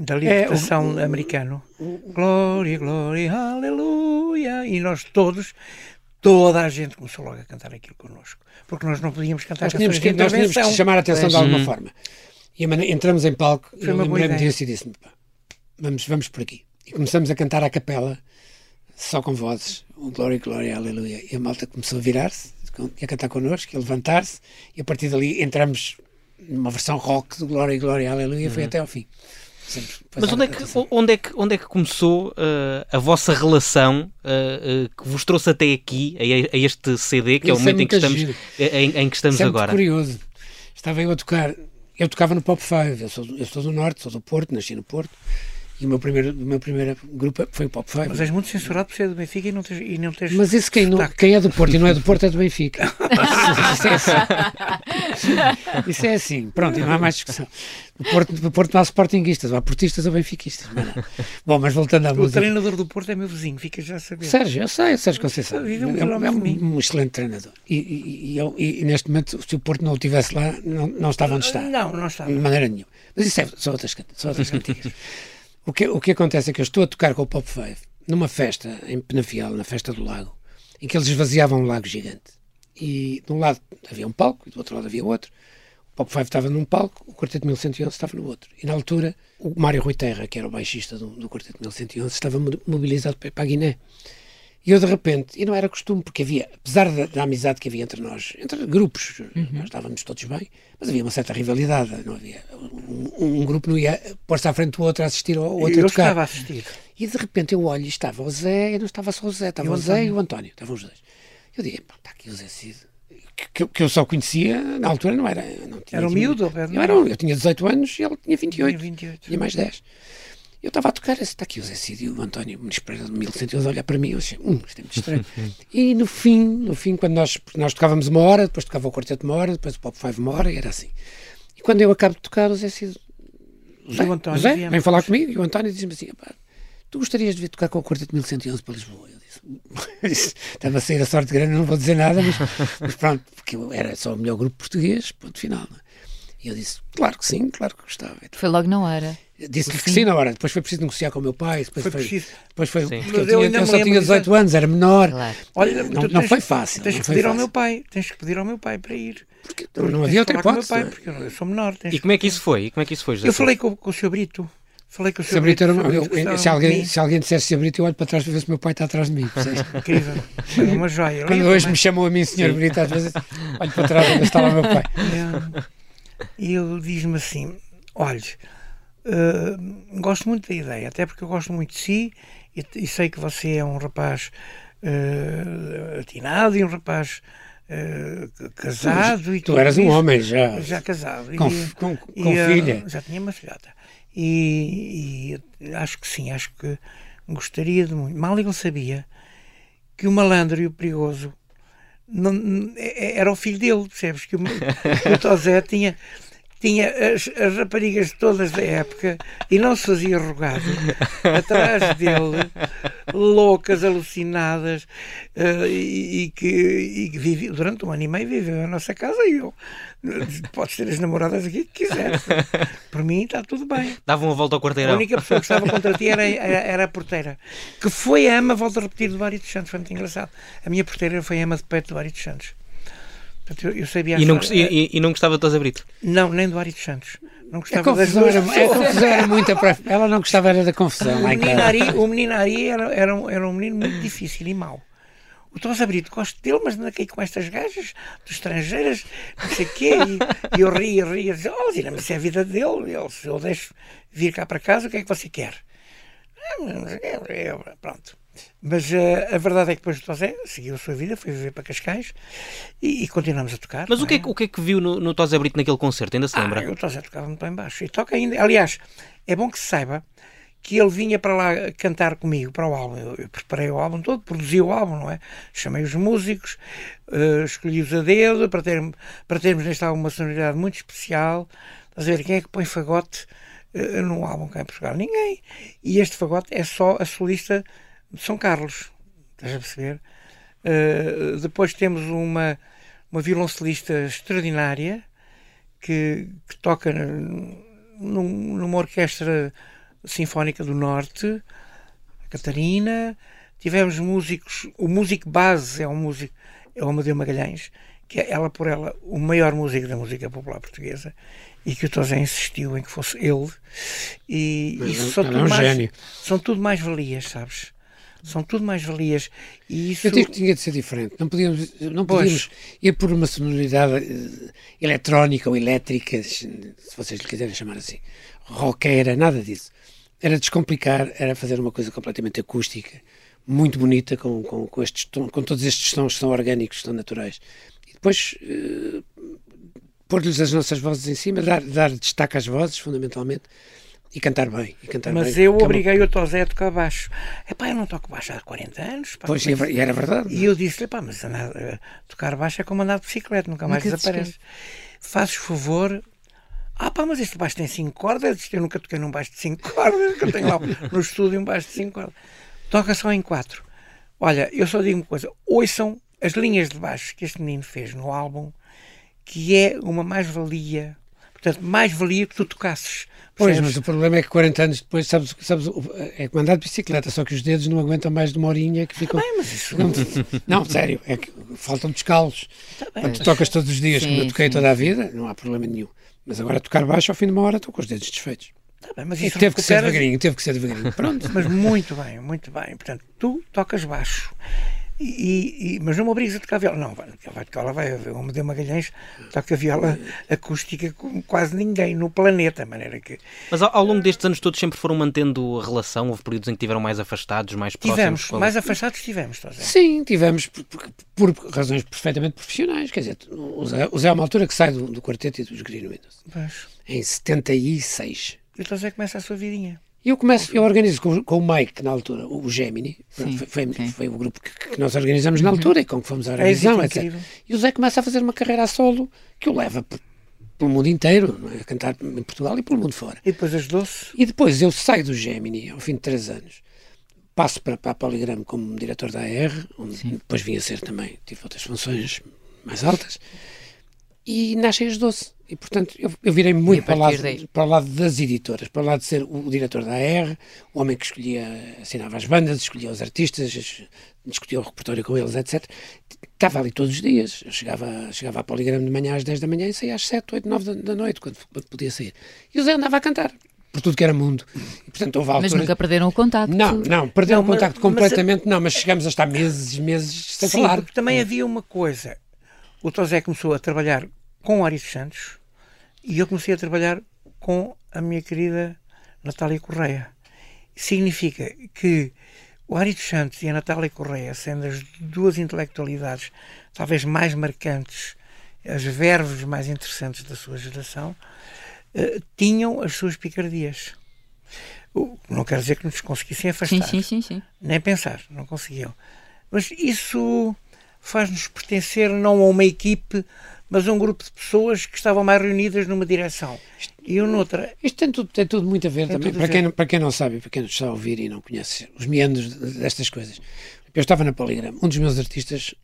da libertação é, o, americano. Glória, glória, aleluia. E nós todos, toda a gente começou logo a cantar aquilo connosco. Porque nós não podíamos cantar nós tínhamos que, Nós tínhamos que chamar a atenção de alguma forma. E entramos em palco e eu lembrei-me disso e disse-me, vamos, vamos por aqui. E começamos a cantar à capela, só com vozes, o Glória, Glória, Aleluia. E a malta começou a virar-se, a cantar connosco, a levantar-se, e a partir dali entramos numa versão rock do Glória, Glória, Aleluia, uhum. foi até ao fim. Mas onde é, que, onde, é que, onde é que começou uh, a vossa relação uh, uh, que vos trouxe até aqui, a, a este CD, que é o momento em que estamos, em, em, que estamos Isso é agora? curioso. Estava eu a tocar, eu tocava no Pop 5, eu sou, eu sou do Norte, sou do Porto, nasci no Porto, e o meu primeiro, o meu primeiro grupo foi o Pop 5. Mas és muito censurado por ser do Benfica e não tens, e não tens Mas isso quem, não, quem é do Porto e não é do Porto é do Benfica. isso, é assim. isso é assim. Pronto, não há mais discussão. O Porto, o Porto não há sportinguistas, há portistas ou benfiquistas. Mas Bom, mas voltando à o música. O treinador do Porto é meu vizinho, fica já a saber. Sérgio, eu sei, Sérgio Conceição. É, é, um, é um, um excelente treinador. E, e, e, e, neste momento, se o Porto não o tivesse lá, não, não estava onde está. Não, não está. De maneira nenhuma. Mas isso é, são outras, são outras cantigas. O que, o que acontece é que eu estou a tocar com o Pop Five numa festa em Penafiel, na festa do lago, em que eles esvaziavam um lago gigante. E de um lado havia um palco e do outro lado havia outro. O Pop Five estava num palco, o Quarteto 1111 estava no outro. E na altura, o Mário Rui Terra, que era o baixista do, do Quarteto 1111, estava mobilizado para a Guiné. E eu de repente, e não era costume, porque havia, apesar da, da amizade que havia entre nós, entre grupos, uhum. nós estávamos todos bem, mas havia uma certa rivalidade, não havia. Um, um grupo não ia pôr-se à frente do outro a assistir ao outro eu a tocar. estava a assistir. E de repente eu olho e estava o Zé, e não estava só o Zé, estava e o, Zé e o António, estavam os dois. Eu digo, está aqui o Zé Cid. Que, que, eu só conhecia, na altura não era. Não tinha, era um miúdo? Eu, era, eu tinha 18 anos e ele tinha 28. Tinha 28. Tinha mais 10. Eu estava a tocar, está aqui o Zé Cid e o António Muniz Pereira de 1100, olhar para mim e eu achei, hum, isto é muito estranho. e no fim, no fim, quando nós, nós tocávamos uma hora, depois tocava o quarteto uma hora, depois o Pop Five uma hora, e era assim. E quando eu acabo de tocar, o Zé Cid o Zé, o António, Zé vem falar comigo e o António diz-me assim, tu gostarias de vir tocar com o Quarteto 1111 para Lisboa? Eu disse, estava a sair a sorte grande, não vou dizer nada, mas, mas pronto, porque eu era só o melhor grupo português, ponto final. Não é? E eu disse, claro que sim, claro que gostava. Foi logo na hora. Disse-lhe que sim na hora. Depois foi preciso negociar com o meu pai. Depois foi, foi preciso. Depois foi, porque eu, tinha, eu só tinha 18 anos, era menor. Claro. Olha, não, não foi fácil. Tens que pedir fácil. ao meu pai. Tens que pedir ao meu pai para ir. Porque não, não havia outra hipótese. Pai, porque eu sou menor. E como é que isso foi? E como é que isso foi, José? Eu falei com, com o Sr. Brito. Falei com o Sr. Brito. Era, eu, eu, se, alguém, se alguém dissesse Sr. Brito, eu olho para trás para ver se o meu pai está atrás de mim. Incrível. Era uma joia. Quando hoje me chamou a mim Sr. Brito, às vezes olho para trás para ver se estava o meu pai. E ele diz-me assim: olha, uh, gosto muito da ideia, até porque eu gosto muito de si e, e sei que você é um rapaz uh, atinado e um rapaz uh, casado. Tu, e tu eras um homem já. Já casado. Com, e, com, com e, filha. Já tinha uma filhota. E, e, acho que sim, acho que gostaria de muito. Mal ele sabia que o malandro e o perigoso não, é, era o filho dele, percebes? Que o, o Tosé tinha, tinha as, as, raparigas todas da época e não se fazia rogado atrás dele, loucas, alucinadas, uh, e, e, que, e que vive, durante um ano e meio viveu na nossa casa e eu. Podes ter as namoradas aqui que quiser. Por mim está tudo bem. Dava uma volta ao quarteirão. A única pessoa que estava contra ti era, era, era, a porteira. Que foi a ama, volto a repetir, do Mário dos Santos. Foi muito engraçado. A minha porteira foi a ama de peito do Mário dos Santos. Portanto, eu, eu sabia e, não, e, e, não gostava de Tosa Brito? Não, nem do Ari dos Santos. Não gostava a confusão, das duas era, a confusão era muita para... Ela não gostava era da confusão. O menino Ari, o menino Ari era, era, um, era um menino muito difícil e mau. O Tosa Brito, gosto dele, mas anda aqui com estas gajas, de estrangeiras, não sei o quê, e, e eu ria, ria, dizia, oh, Zina, mas isso é a vida dele, ele, se eu deixo vir cá para casa, o que é que você quer? Ah, pronto. Mas uh, a verdade é que depois o Tosé seguiu a sua vida, foi viver para Cascais e, e continuamos a tocar. Mas o que, é? é, o que é que viu no, no Tosé Brito naquele concerto? Ainda se lembra? Ah, o Tosé tocava muito bem baixo e toca ainda. Aliás, é bom que se saiba que ele vinha para lá cantar comigo para o álbum. Eu, eu preparei o álbum todo, produzi o álbum, não é? Chamei os músicos, uh, escolhi-os a dedo para, ter, para termos neste álbum uma sonoridade muito especial. Estás a ver quem é que põe fagote uh, num álbum cá em Portugal? Ninguém. E este fagote é só a solista São Carlos. Estás a perceber? Uh, depois temos uma, uma violoncelista extraordinária que, que toca num, numa orquestra sinfónica do Norte, Catarina. Tivemos músicos, o músico base é um músico, é o Amadeu Magalhães, que é ela por ela o maior músico da música popular portuguesa e que o Tosé insistiu em que fosse ele. E, isso são, tudo é um mais, são tudo mais valias, sabes? São tudo mais-valias. E isso... Eu digo que tinha de ser diferente. Não podíamos, não podíamos ir por uma sonoridade uh, eletrónica ou elétrica, se vocês lhe quiserem chamar assim, roqueira, nada disso. Era descomplicar, era fazer uma coisa completamente acústica, muito bonita, com, com, com, estes com todos estes tons que são orgânicos, que são naturais. E depois uh, pôr-lhes as nossas vozes em cima, dar, dar destaque às vozes, fundamentalmente, e cantar bem. E cantar Mas bem. eu obriguei o Tosé a tocar baixo. Epá, eu não toco baixo há 40 anos. Pá, pois, e era verdade. E eu disse-lhe, pá, mas andar, uh, tocar baixo é como andar de bicicleta, nunca mais nunca desaparece. Fazes favor. Ah pá, mas este baixo tem 5 cordas. Eu nunca toquei num baixo de 5 cordas, que eu tenho lá no estúdio um baixo de 5 cordas. Toca só em 4. Olha, eu só digo uma coisa. Ouçam as linhas de baixo que este menino fez no álbum, que é uma mais-valia. Portanto, mais-valia que tu tocasses Pois, mas o problema é que 40 anos depois, sabes, sabes é que andar de bicicleta, só que os dedos não aguentam mais de uma horinha que ficam. Tá bem, mas isso... não, não, sério, é que faltam descalços. Tá Quando tu tocas todos os dias, sim, como eu toquei sim. toda a vida, não há problema nenhum. Mas agora tocar baixo, ao fim de uma hora, estou com os dedos desfeitos. Tá bem, mas isso teve que ser devagarinho, teve que ser devagarinho. Pronto. mas muito bem, muito bem. Portanto, tu tocas baixo. E, e, mas não me obrigas a tocar viola. Não, vai, vai tocar, ela vai ver. O Amadeu Magalhães toca viola acústica com quase ninguém no planeta, maneira que... Mas ao, ao, longo destes anos todos sempre foram mantendo a relação? Houve períodos em que tiveram mais afastados, mais próximos? Tivemos, mais afastados tivemos. Sim, tivemos por, por, por, razões perfeitamente profissionais. Quer dizer, o Zé, o Zé é uma altura que sai do, do quarteto e dos Green Windows. Em 76. E então Zé começa a sua vidinha. E eu começo, eu organizo com, com, o Mike, na altura, o Gemini, sim, foi, foi, foi, o grupo que, que, nós organizamos na altura e com que fomos à organização, é etc. E o Zé começa a fazer uma carreira a solo que o leva pelo mundo inteiro, é? a cantar em Portugal e pelo mundo fora. E depois as doce? E depois eu saio do Gemini, ao fim de três anos, passo para, para a Poligram como diretor da AR, onde Sim. depois vim a ser também, tive outras funções mais altas, e nascem as doce. E, portanto, eu, eu virei muito para o, lado, para o lado das editoras, para o lado de ser o, o diretor da AR, o homem que escolhia, assinava as bandas, escolhia os artistas, discutia o repertório com eles, etc. Estava ali todos os dias. Eu chegava, chegava à Poligrama de manhã às 10 da manhã e saía às 7, 8, 9 da, da noite, quando, quando podia sair. E o Zé andava a cantar por tudo que era mundo. E, portanto, houve alturas... Mas nunca perderam o contacto? Não, não, perderam não, o contacto mas, completamente, mas, não, mas chegamos a estar meses, meses sem sim, falar. também havia uma coisa. O Tosé começou a trabalhar com o Ari Santos, e eu comecei a trabalhar com a minha querida Natália Correia. Significa que o Ari dos Santos e a Natália Correia, sendo as duas intelectualidades talvez mais marcantes, as verbos mais interessantes da sua geração, uh, tinham as suas picardias. Não quer dizer que nos conseguissem afastar. Sim, sim, sim. Nem pensar, não conseguiam. Mas isso faz-nos pertencer não a uma equipe mas um grupo de pessoas que estavam mais reunidas numa direção e eu noutra. Isto tem tudo, tem tudo muito a ver tem também, para, Quem, para quem não sabe, para quem não está a ouvir e não conhece os meandros destas coisas. Eu estava na Poligrama, um dos meus artistas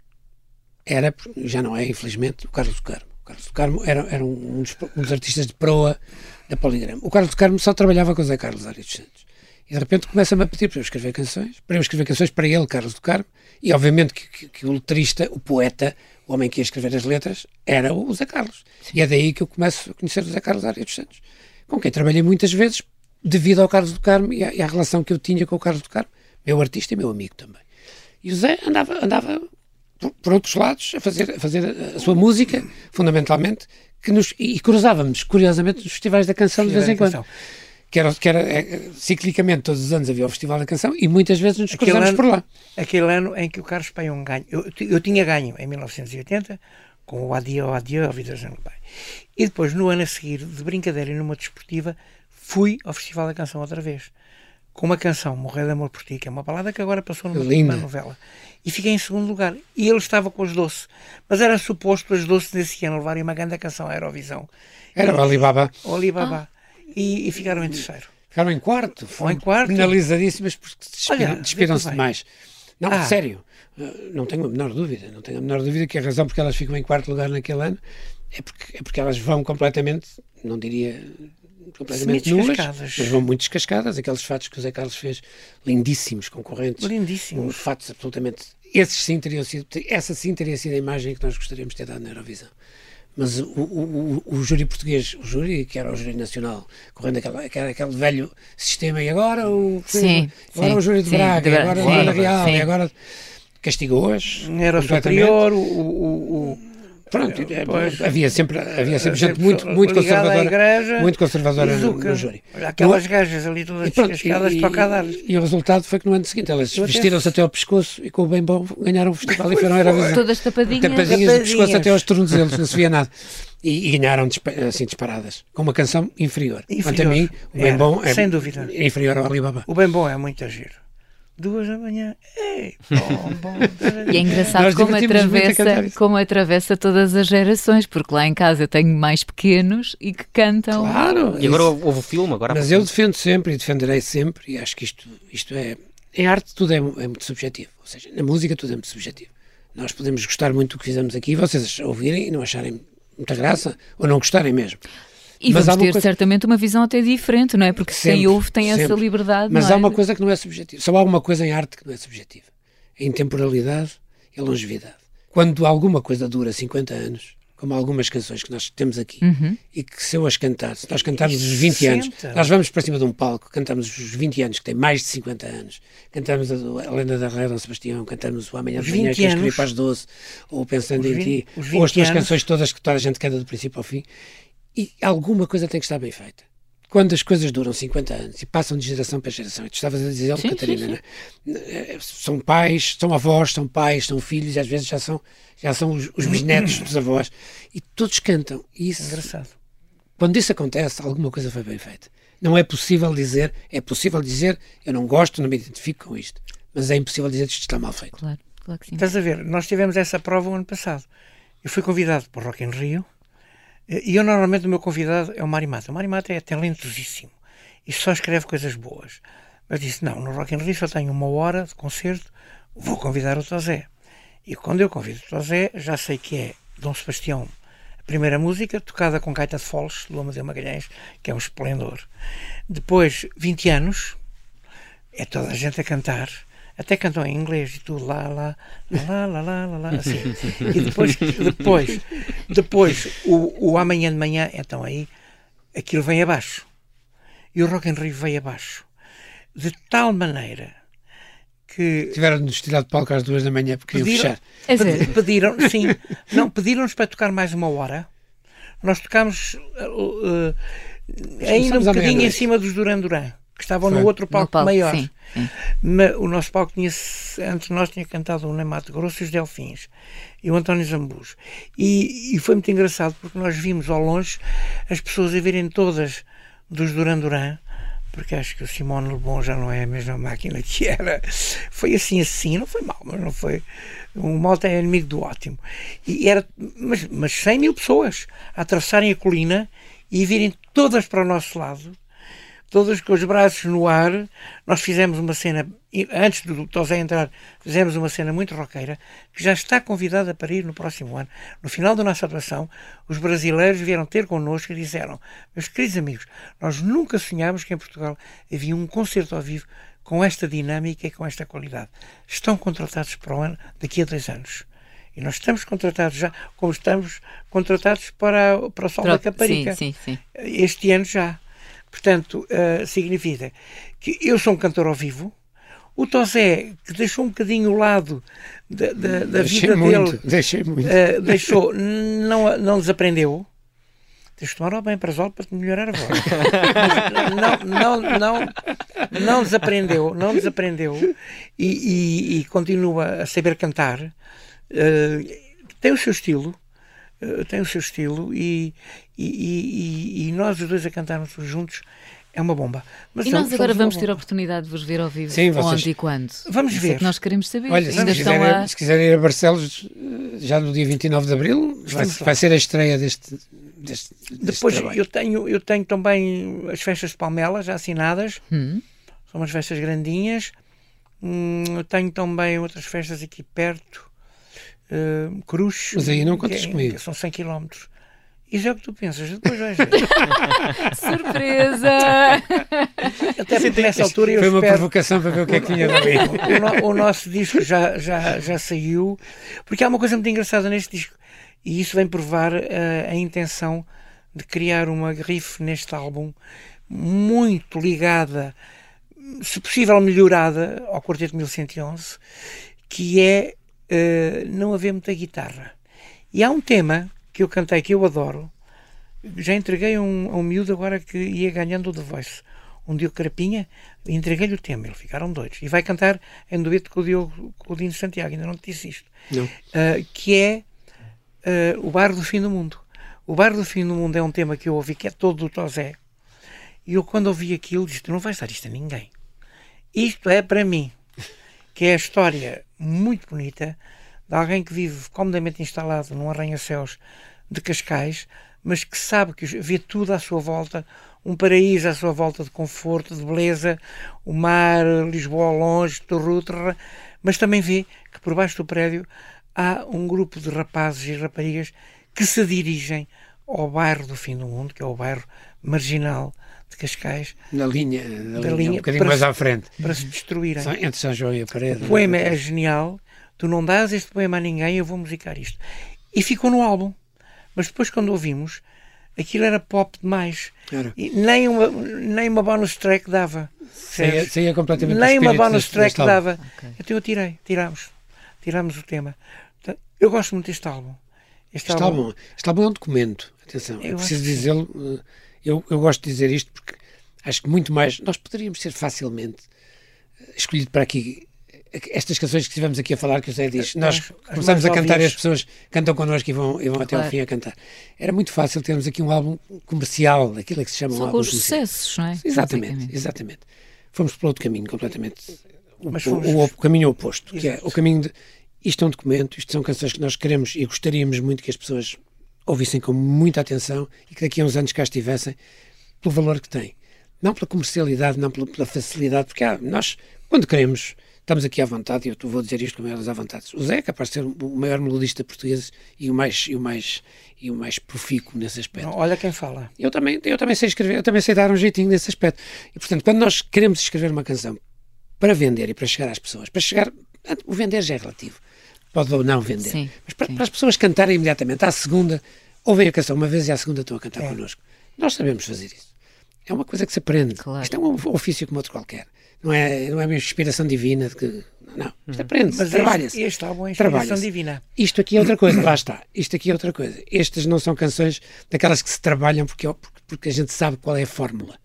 era, já não é, infelizmente, o Carlos do Carmo. O Carlos do Carmo era, era um, dos, um dos artistas de proa da Poligrama. O Carlos do Carmo só trabalhava com o Zé Carlos Arias dos Santos. E de repente começa-me a pedir para eu escrever canções, para eu escrever canções para ele, Carlos do Carmo, e obviamente que, que, que o letrista, o poeta, o homem que ia escrever as letras, era o Zé Carlos. E é daí que eu começo a conhecer o Zé Carlos Arias dos Santos, com quem trabalhei muitas vezes devido ao Carlos do Carmo e à, e à, relação que eu tinha com o Carlos do Carmo, meu artista e meu amigo também. E o Zé andava, andava por, por outros lados a fazer, a fazer a sua música, fundamentalmente, que nos, e cruzávamos, curiosamente, nos festivais da canção de vez em quando que era, que era é, ciclicamente, todos os anos havia o Festival da Canção e muitas vezes nos cruzamos por lá. Aquele ano em que o Carlos Paião ganho, eu, eu tinha ganho em 1980 com o Adieu, Adieu, a Vida no Pai. E depois, no ano a seguir, de brincadeira e numa desportiva, fui ao Festival da Canção outra vez. Com uma canção, Morrer de Amor por Ti, que é uma balada que agora passou numa, novela. E fiquei em segundo lugar. E ele estava com os doce. Mas era suposto as doce desse ano levarem uma grande canção à Eurovisão. Era o Alibaba. O Alibaba. Ah e, e ficaram em terceiro. Ficaram em quarto. Foram em quarto. Penalizadíssimas porque despiram-se demais. Não, ah. sério, não tenho a menor dúvida, não tenho a menor dúvida que a razão porque elas ficam em quarto lugar naquele ano é porque, é porque elas vão completamente, não diria completamente nulas, mas vão muito descascadas. Aqueles fatos que o Zé Carlos fez, lindíssimos, concorrentes. Lindíssimos. Fatos absolutamente. Esses sim teriam sido, essa sim teria sido a imagem que nós gostaríamos de ter dado na Eurovisão mas o, o, o, júri português, o júri, que era o júri nacional, correndo aquela, que era aquele velho sistema, e agora o, sim, agora sim, o júri de Braga, sim, agora o Vila Real, e agora castigou-as. Era superior, o, o, Pronto, é, havia sempre, havia sempre gente muito, muito conservadora, igreja, muito conservadora no, no júri. Aquelas no, gajas ali todas descascadas para dar. E o resultado foi que no ano seguinte elas vestiram-se até ao pescoço e com o bem bom ganharam o festival e foram Eurovisão. Todas tapadinhas. Tapadinhas do pescoço até aos tornozelos, não se via nada. E, e, ganharam assim disparadas, com uma canção inferior. inferior. Quanto a mim, o bem bom é sem dúvida. inferior ao Alibaba. O bem bom é muito giro duas da manhã. Ei, bom, bom, e é engraçado como atravessa, como atravessa todas as gerações, porque lá em casa eu tenho mais pequenos e que cantam. Claro! E agora houve o filme, agora Mas eu defendo sempre e defenderei sempre, e acho que isto, isto é. Em arte tudo é, é muito subjetivo, ou seja, na música tudo é muito subjetivo. Nós podemos gostar muito do que fizemos aqui, vocês ouvirem e não acharem muita graça, ou não gostarem mesmo. E mas vamos ter coisa... certamente uma visão até diferente, não é? Porque sempre, quem ouve tem sempre. essa liberdade. Mas há é? uma coisa que não é subjetiva. Só há uma coisa em arte que não é subjetiva: a intemporalidade e a longevidade. Quando alguma coisa dura 50 anos, como algumas canções que nós temos aqui, uhum. e que se eu as cantar, se nós cantarmos os 20 anos, nós vamos para cima de um palco, cantamos os 20 anos, que tem mais de 50 anos, cantamos a, a Lenda da Raia Dom Sebastião, cantamos o Amanhã de Manhã, que eu escrevi para as 12, ou Pensando os em 20, Ti, ou as tuas canções todas que toda a gente canta do princípio ao fim, e alguma coisa tem que estar bem feita. Quando as coisas duram 50 anos e passam de geração para geração, e tu estavas a dizer, sim, Catarina, sim, sim. Né? Eh, são pais, são avós, são pais, são filhos, e às vezes já são, já são os, os bisnetos dos avós, e todos cantam. E isso, Engraçado. Quando isso acontece, alguma coisa foi bem feita. Não é possível dizer, é possível dizer, eu não gosto, não me identifico com isto, mas é impossível dizer que isto está mal feito. Claro, claro que sim. Estás a ver, nós tivemos essa prova o ano passado. Eu fui convidado para o Rock in Rio, E eu normalmente o meu convidado é o Mário Mata. O Mário Mata é talentosíssimo e só escreve coisas boas. Mas disse, não, no Rock in Rio só tenho uma hora de concerto, vou convidar o Tozé. E quando eu convido o Tozé, já sei que é Dom Sebastião, a primeira música, tocada com gaita de foles, do Amadeu Magalhães, que é um esplendor. Depois, 20 anos, é toda a gente a cantar, até cantam em inglês e tudo, lá, lá, lá, lá, lá, lá, lá assim. E depois, depois, depois o, o amanhã de manhã, então aí, aquilo vem abaixo. E o Rock in Rio veio abaixo. De tal maneira que. Tiveram-nos tirado de palco às duas da manhã porque pediram, iam fechar. É pediram, sim. Não, pediram-nos para tocar mais uma hora. Nós tocámos uh, uh, ainda um bocadinho em cima dos Duran Duran, que estavam Foi. no outro palco, no palco maior. Sim, sim. o nosso palco tinha, antes de nós, tinha cantado o Neymato Grosso e os Delfins e o António Zambus. E, e foi muito engraçado porque nós vimos ao longe as pessoas a virem todas dos Duran Duran porque acho que o Simone Le Bon já não é a mesma máquina que era. Foi assim, assim, não foi mal, mas não foi. O mal é inimigo do ótimo. E era, mas, mas 100 mil pessoas a atravessarem a colina e virem todas para o nosso lado todas com os braços no ar. Nós fizemos uma cena, antes do Tosé entrar, fizemos uma cena muito roqueira, que já está convidada para ir no próximo ano. No final da nossa atuação, os brasileiros vieram ter connosco e disseram: Meus queridos amigos, nós nunca sonhámos que em Portugal havia um concerto ao vivo com esta dinâmica e com esta qualidade. Estão contratados para o ano, daqui a dois anos. E nós estamos contratados já, como estamos contratados para, para o Sol da Caparica. Sim, sim, sim. Este ano já. Portanto, uh, significa que eu sou um cantor ao vivo, o Tosé, que deixou um bocadinho o lado da, da, da vida muito, dele, deixei muito. Uh, deixou, não, não desaprendeu. Tens de tomar o bem para para te melhorar a voz. não, não, não, não desaprendeu, não desaprendeu e, e, e continua a saber cantar. Uh, tem o seu estilo, uh, tem o seu estilo e, e, e, e, nós os dois a cantarmos juntos é uma bomba. Mas e nós agora vamos ter a oportunidade de vos ver ao vivo Sim, vocês... onde e quando? Vamos Isso ver. É que nós queremos saber. Olha, se, quiserem, a... se quiserem ir a Barcelos já no dia 29 de Abril, vai, vai, ser a estreia deste, deste, deste Depois eu tenho, eu tenho também as festas de Palmela já assinadas. Hum. São umas festas grandinhas. Hum, eu tenho também outras festas aqui perto. Uh, Cruz. Mas aí não contas é, comigo. São 100 km. Isso é o que tu pensas, depois vais ver. Surpresa! Até porque nessa altura eu Foi uma espero... provocação para ver o que é que tinha dali. o, o, nosso disco já, já, já saiu, porque há uma coisa muito engraçada neste disco, e isso vem provar uh, a intenção de criar uma grife neste álbum muito ligada, se possível melhorada, ao Quarteto 1111, que é uh, não haver muita guitarra. E há um tema que eu cantei, que eu adoro. Já entreguei a um, um miúdo agora que ia ganhando o The Voice. Um Diogo Carapinha, entreguei-lhe o tema, eles ficaram doidos. E vai cantar em dueto com o Diogo com o Dino Santiago, ainda não te disse isto. Uh, que é uh, O Bairro do Fim do Mundo. O Bairro do Fim do Mundo é um tema que eu ouvi, que é todo do Tosé. E eu, quando ouvi aquilo, disse: Tu não vais dar isto a ninguém. Isto é para mim, que é a história muito bonita de alguém que vive comodamente instalado num arranha-céus de Cascais, mas que sabe que vê tudo à sua volta, um paraíso à sua volta de conforto, de beleza, o mar, Lisboa longe, Torrutra, mas também vê que por baixo do prédio há um grupo de rapazes e raparigas que se dirigem ao bairro do fim do mundo, que é o bairro marginal de Cascais. Na linha, na linha, linha um bocadinho mais se, à frente. Para se destruírem. Entre São João e a Parede. O poema é genial tu não dás este poema a ninguém, eu vou musicar isto. E ficou no álbum. Mas depois, quando ouvimos, aquilo era pop demais. nem, uma, nem uma bonus track dava. Saía, saía completamente Nem uma bonus track dava. Okay. Então eu tirei, tiramos. Tiramos o tema. Eu gosto muito deste álbum. Este, este álbum, álbum, este álbum é um documento. Atenção, eu, preciso dizê-lo. Eh, eu, eu gosto de dizer isto porque acho que muito mais. Nós poderíamos ser facilmente eh, escolhido para aqui estas canções que estivemos aqui a falar, que o Zé diz, nós começamos a cantar e as pessoas cantam connosco e vão, e vão até ao fim a cantar. Era muito fácil termos aqui um álbum comercial, aquilo que se chama Só um álbum. com os sucessos, não é? Exatamente, exatamente. Fomos pelo outro caminho, completamente. O, o, o, caminho oposto, Exato. que é o caminho de. Isto é um documento, isto são canções que nós queremos e gostaríamos muito que as pessoas ouvissem com muita atenção e que daqui a uns anos cá estivessem pelo valor que tem. Não pela comercialidade, não pela, pela facilidade, porque há, nós, quando queremos, estamos aqui à vontade, e eu vou dizer isto com maiores à vontade. O Zé é capaz de ser o maior melodista português e o mais, e o mais, e o mais profícuo nesse aspecto. olha quem fala. Eu também, eu também sei escrever, eu também sei dar um jeitinho nesse aspecto. E, portanto, quando nós queremos escrever uma canção para vender e para chegar às pessoas, para chegar. O vender já é relativo. Pode ou não vender. Sim, Mas para, para, as pessoas cantarem imediatamente, à segunda, ouvem a canção uma vez e à segunda estão a cantar É. connosco. Nós sabemos fazer isso. É uma coisa que se aprende. Claro. Isto é um ofício como outro qualquer. Não é, não é uma inspiração divina que. Não, isto aprende-se, Mas trabalha-se. este, este álbum é inspiração divina. Isto aqui é outra coisa, lá está. Isto aqui é outra coisa. Estas não são canções daquelas que se trabalham porque, porque, a gente sabe qual é a fórmula.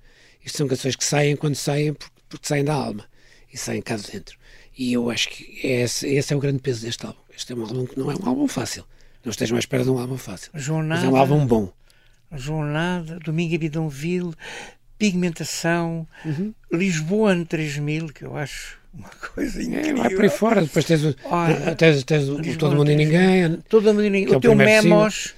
Isto são canções que saem quando saem, porque, porque saem da alma e saem cá de dentro. E eu acho que esse, esse é o grande peso deste álbum. Este é um álbum que não é um álbum fácil. Não estejam à espera de um álbum fácil. Jornada, Mas é um álbum bom. Jornada, Domingo a Bidonville, Pigmentação, Uhum. Lisboa ano 3000, que eu acho uma coisa É, incrível. vai por aí fora. Depois tens, o, Olha, tens, tens o Lisboa Todo Mundo e Ninguém. Toda a menina, Que é o teu Memos,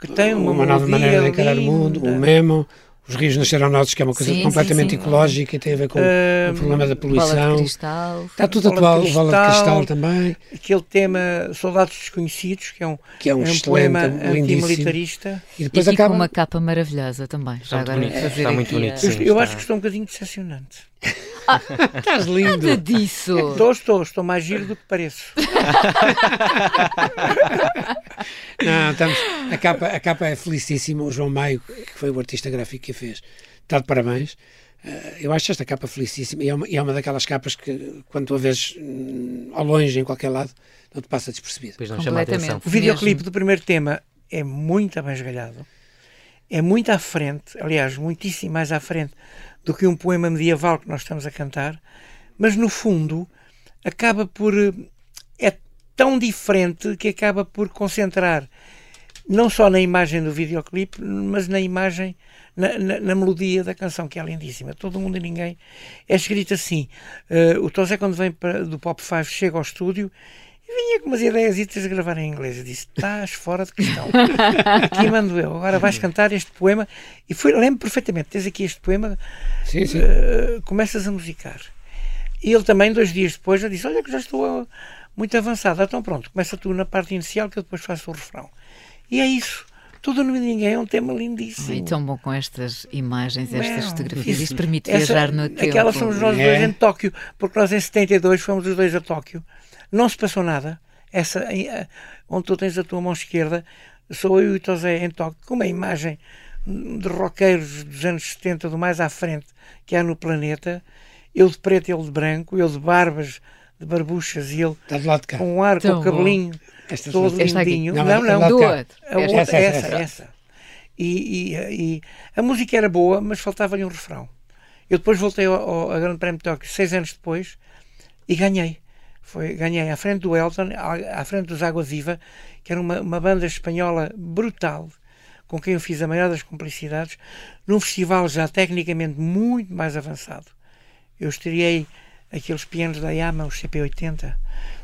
que tem uma, uma nova maneira de encarar o mundo, o Memo, os rios nasceram nossos, que é uma coisa Sim, completamente sim, sim. ecológica e tem a ver com, com o problema da Bola de poluição. cristal. Está tudo Bola de atual, o Bola de Cristal. Cristal também, Aquele tema Soldados Desconhecidos, que é um, que é um, é um poema antimilitarista. E E depois aqui acaba. com uma capa maravilhosa também. Já Está muito agora bonito, fazer está muito bonito, eu está. acho que estou um bocadinho decepcionante. Estás lindo. Nada disso. Estou, estou, estou mais giro do que pareço. Não, estamos, a, capa, a capa é felicíssima. O João Maio, que foi o artista gráfico que a fez, está de parabéns. Eh, eu acho esta capa felicíssima e é, uma, e é uma daquelas capas que, quando tu a vês hum, ao longe, em qualquer lado, não te passa despercebida. Depois não chama a atenção. O videoclipe do primeiro tema é muito bem esgalhado, é muito à frente, aliás, muitíssimo mais à frente do que um poema medieval que nós estamos a cantar, mas no fundo acaba por. eh, é tão diferente que acaba por concentrar não só na imagem do videoclipe, mas na imagem, na, na- na melodia da canção, que é lindíssima. Todo mundo e ninguém. É escrito assim. eh, o Tosé, quando vem para- do Pop 5, chega ao estúdio e vinha com umas ideias de gravar em inglês. Eu disse: estás fora de questão. aqui mando eu. Agora vais cantar este poema. E foi, lembro perfeitamente: tens aqui este poema, Sim, sim. eh, começas a musicar. E ele também, dois dias depois, já disse: Olha, que já estou ah, muito avançado. Então, pronto, começa tu na parte inicial, que eu depois faço o refrão. E é isso. Tudo no Ninguém é um tema lindíssimo. Ai, tão bom com estas imagens, estas Não, fotografias. isso- Isto permite Essa- viajar no tempo. Aquelas somos nós É. dois em Tóquio, porque nós em 72 fomos os dois a Tóquio. Não se passou nada. Essa, eh, onde tu tens a tua mão esquerda, sou eu e o Tosé em Tóquio, com uma imagem de roqueiros dos anos 70, do mais à frente que há no planeta. Eu de preto, ele de branco, eu de barbas, de barbuchas e ele Está do lado de cá. com um ar, com Tão o cabelinho Esta todo Esta aqui. lindinho. Não, Não, é não, de Do outro. a Esta- outra, essa, essa, essa. essa. E, e- e a música era boa, mas faltava-lhe um refrão. Eu depois voltei ao, ao a Grande Prémio de Tóquio seis anos depois e ganhei. Foi, ganhei à frente do Elton, à, à frente dos Água Viva, que era uma, uma banda espanhola brutal, com quem eu fiz a maior das cumplicidades, num festival já tecnicamente muito mais avançado. Eu estreiei aqueles pianos da Yamaha, os CP80,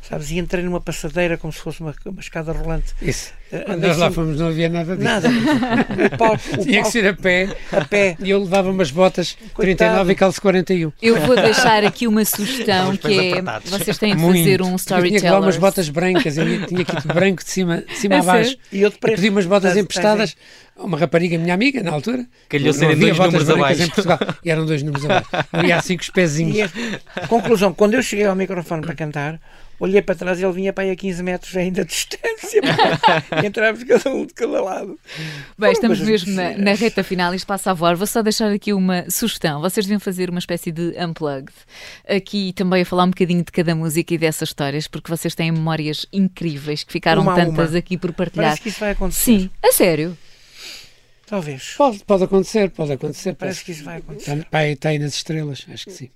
sabes? E entrei numa passadeira como se fosse uma, uma escada rolante. Isso. Eh, Quando nós lá assim- fomos não havia nada disso. Nada. O palco, o Tinha que palco ser a pé. a pé. E eu levava umas botas 39 e calço 41. Eu vou deixar aqui uma sugestão que é apertados. vocês têm de Muito. fazer um Eu tinha que levar umas botas brancas. Eu tinha que ir de branco de cima, de cima É a baixo. E eu de Eu preto. pedi umas botas emprestadas a uma rapariga minha amiga na altura. Calhou serem dois botas números abaixo. em Portugal. E eram dois números abaixo. Ia assim com os pezinhos. E conclusão, quando eu cheguei ao microfone para cantar, olhei para trás e ele vinha para aí a 15 metros ainda de distância. Entrávamos cada um de cada lado. Bem, estamos Foram mesmo na, na reta final e isto passa a voar. Vou só deixar aqui uma sugestão. Vocês deviam fazer uma espécie de unplugged. Aqui também a falar um bocadinho de cada música e dessas histórias, porque vocês têm memórias incríveis que ficaram Uma tantas uma. aqui por partilhar. Parece que isso vai acontecer. Sim, a sério. Talvez. Pode, pode acontecer, pode acontecer. Parece que isso vai acontecer. Está aí nas estrelas, acho que sim.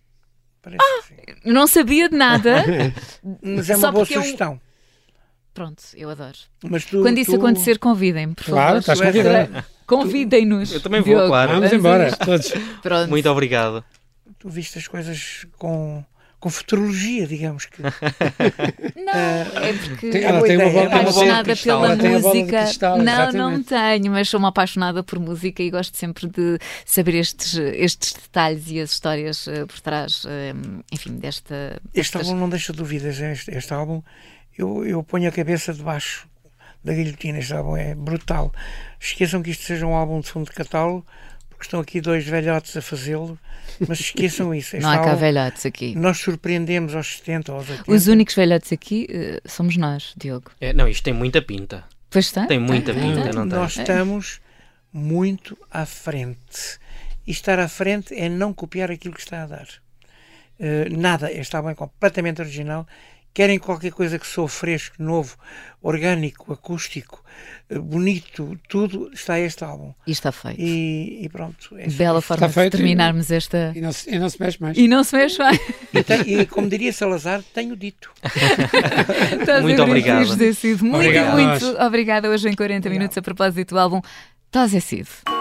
Parece que sim. Não sabia de nada. Mas é Só uma boa é um- sugestão. Pronto, eu adoro. Mas tu, Quando isso tu- acontecer, convidem-me, por Claro, favor. estás convidado. Convidem-nos. Eu também vou, Diogo. claro. Vamos embora, todos. Pronto. Muito obrigado. tu viste as coisas com, com futurologia, digamos que. não, é porque tem, ela tem uma bola, apaixonada pela música. Cristal, não, exatamente. não tenho, mas sou uma apaixonada por música e gosto sempre de saber estes, estes detalhes e as histórias uh, por trás, uh, enfim, desta. Este álbum não deixa dúvidas. Este, este álbum, eu, eu ponho a cabeça debaixo da guilhotina. Este álbum é brutal. Esqueçam que isto seja um álbum de fundo de catálogo estão aqui dois velhotes a fazê-lo, mas esqueçam isso. Não há cá velhotes aqui. Nós surpreendemos aos 70, aos 80. Os únicos velhotes aqui uh, somos nós, Diogo. É, não, isto tem muita pinta. Pois está. Tem muita pinta, não Nós tem? estamos muito à frente. E estar à frente é não copiar aquilo que está a dar. Uh, nada, está bem completamente original querem qualquer coisa que soa fresco, novo, orgânico, acústico, eh, bonito, tudo, está este álbum. E está feito. E, e pronto. É Bela forma está de terminarmos esta. E não, se, e não se mexe mais. E não se mexe mais. E, tem, e como diria Salazar, tenho dito. muito obrigado. Muito, obrigado. muito obrigada hoje em 40 minutos a propósito do álbum Tose Sido.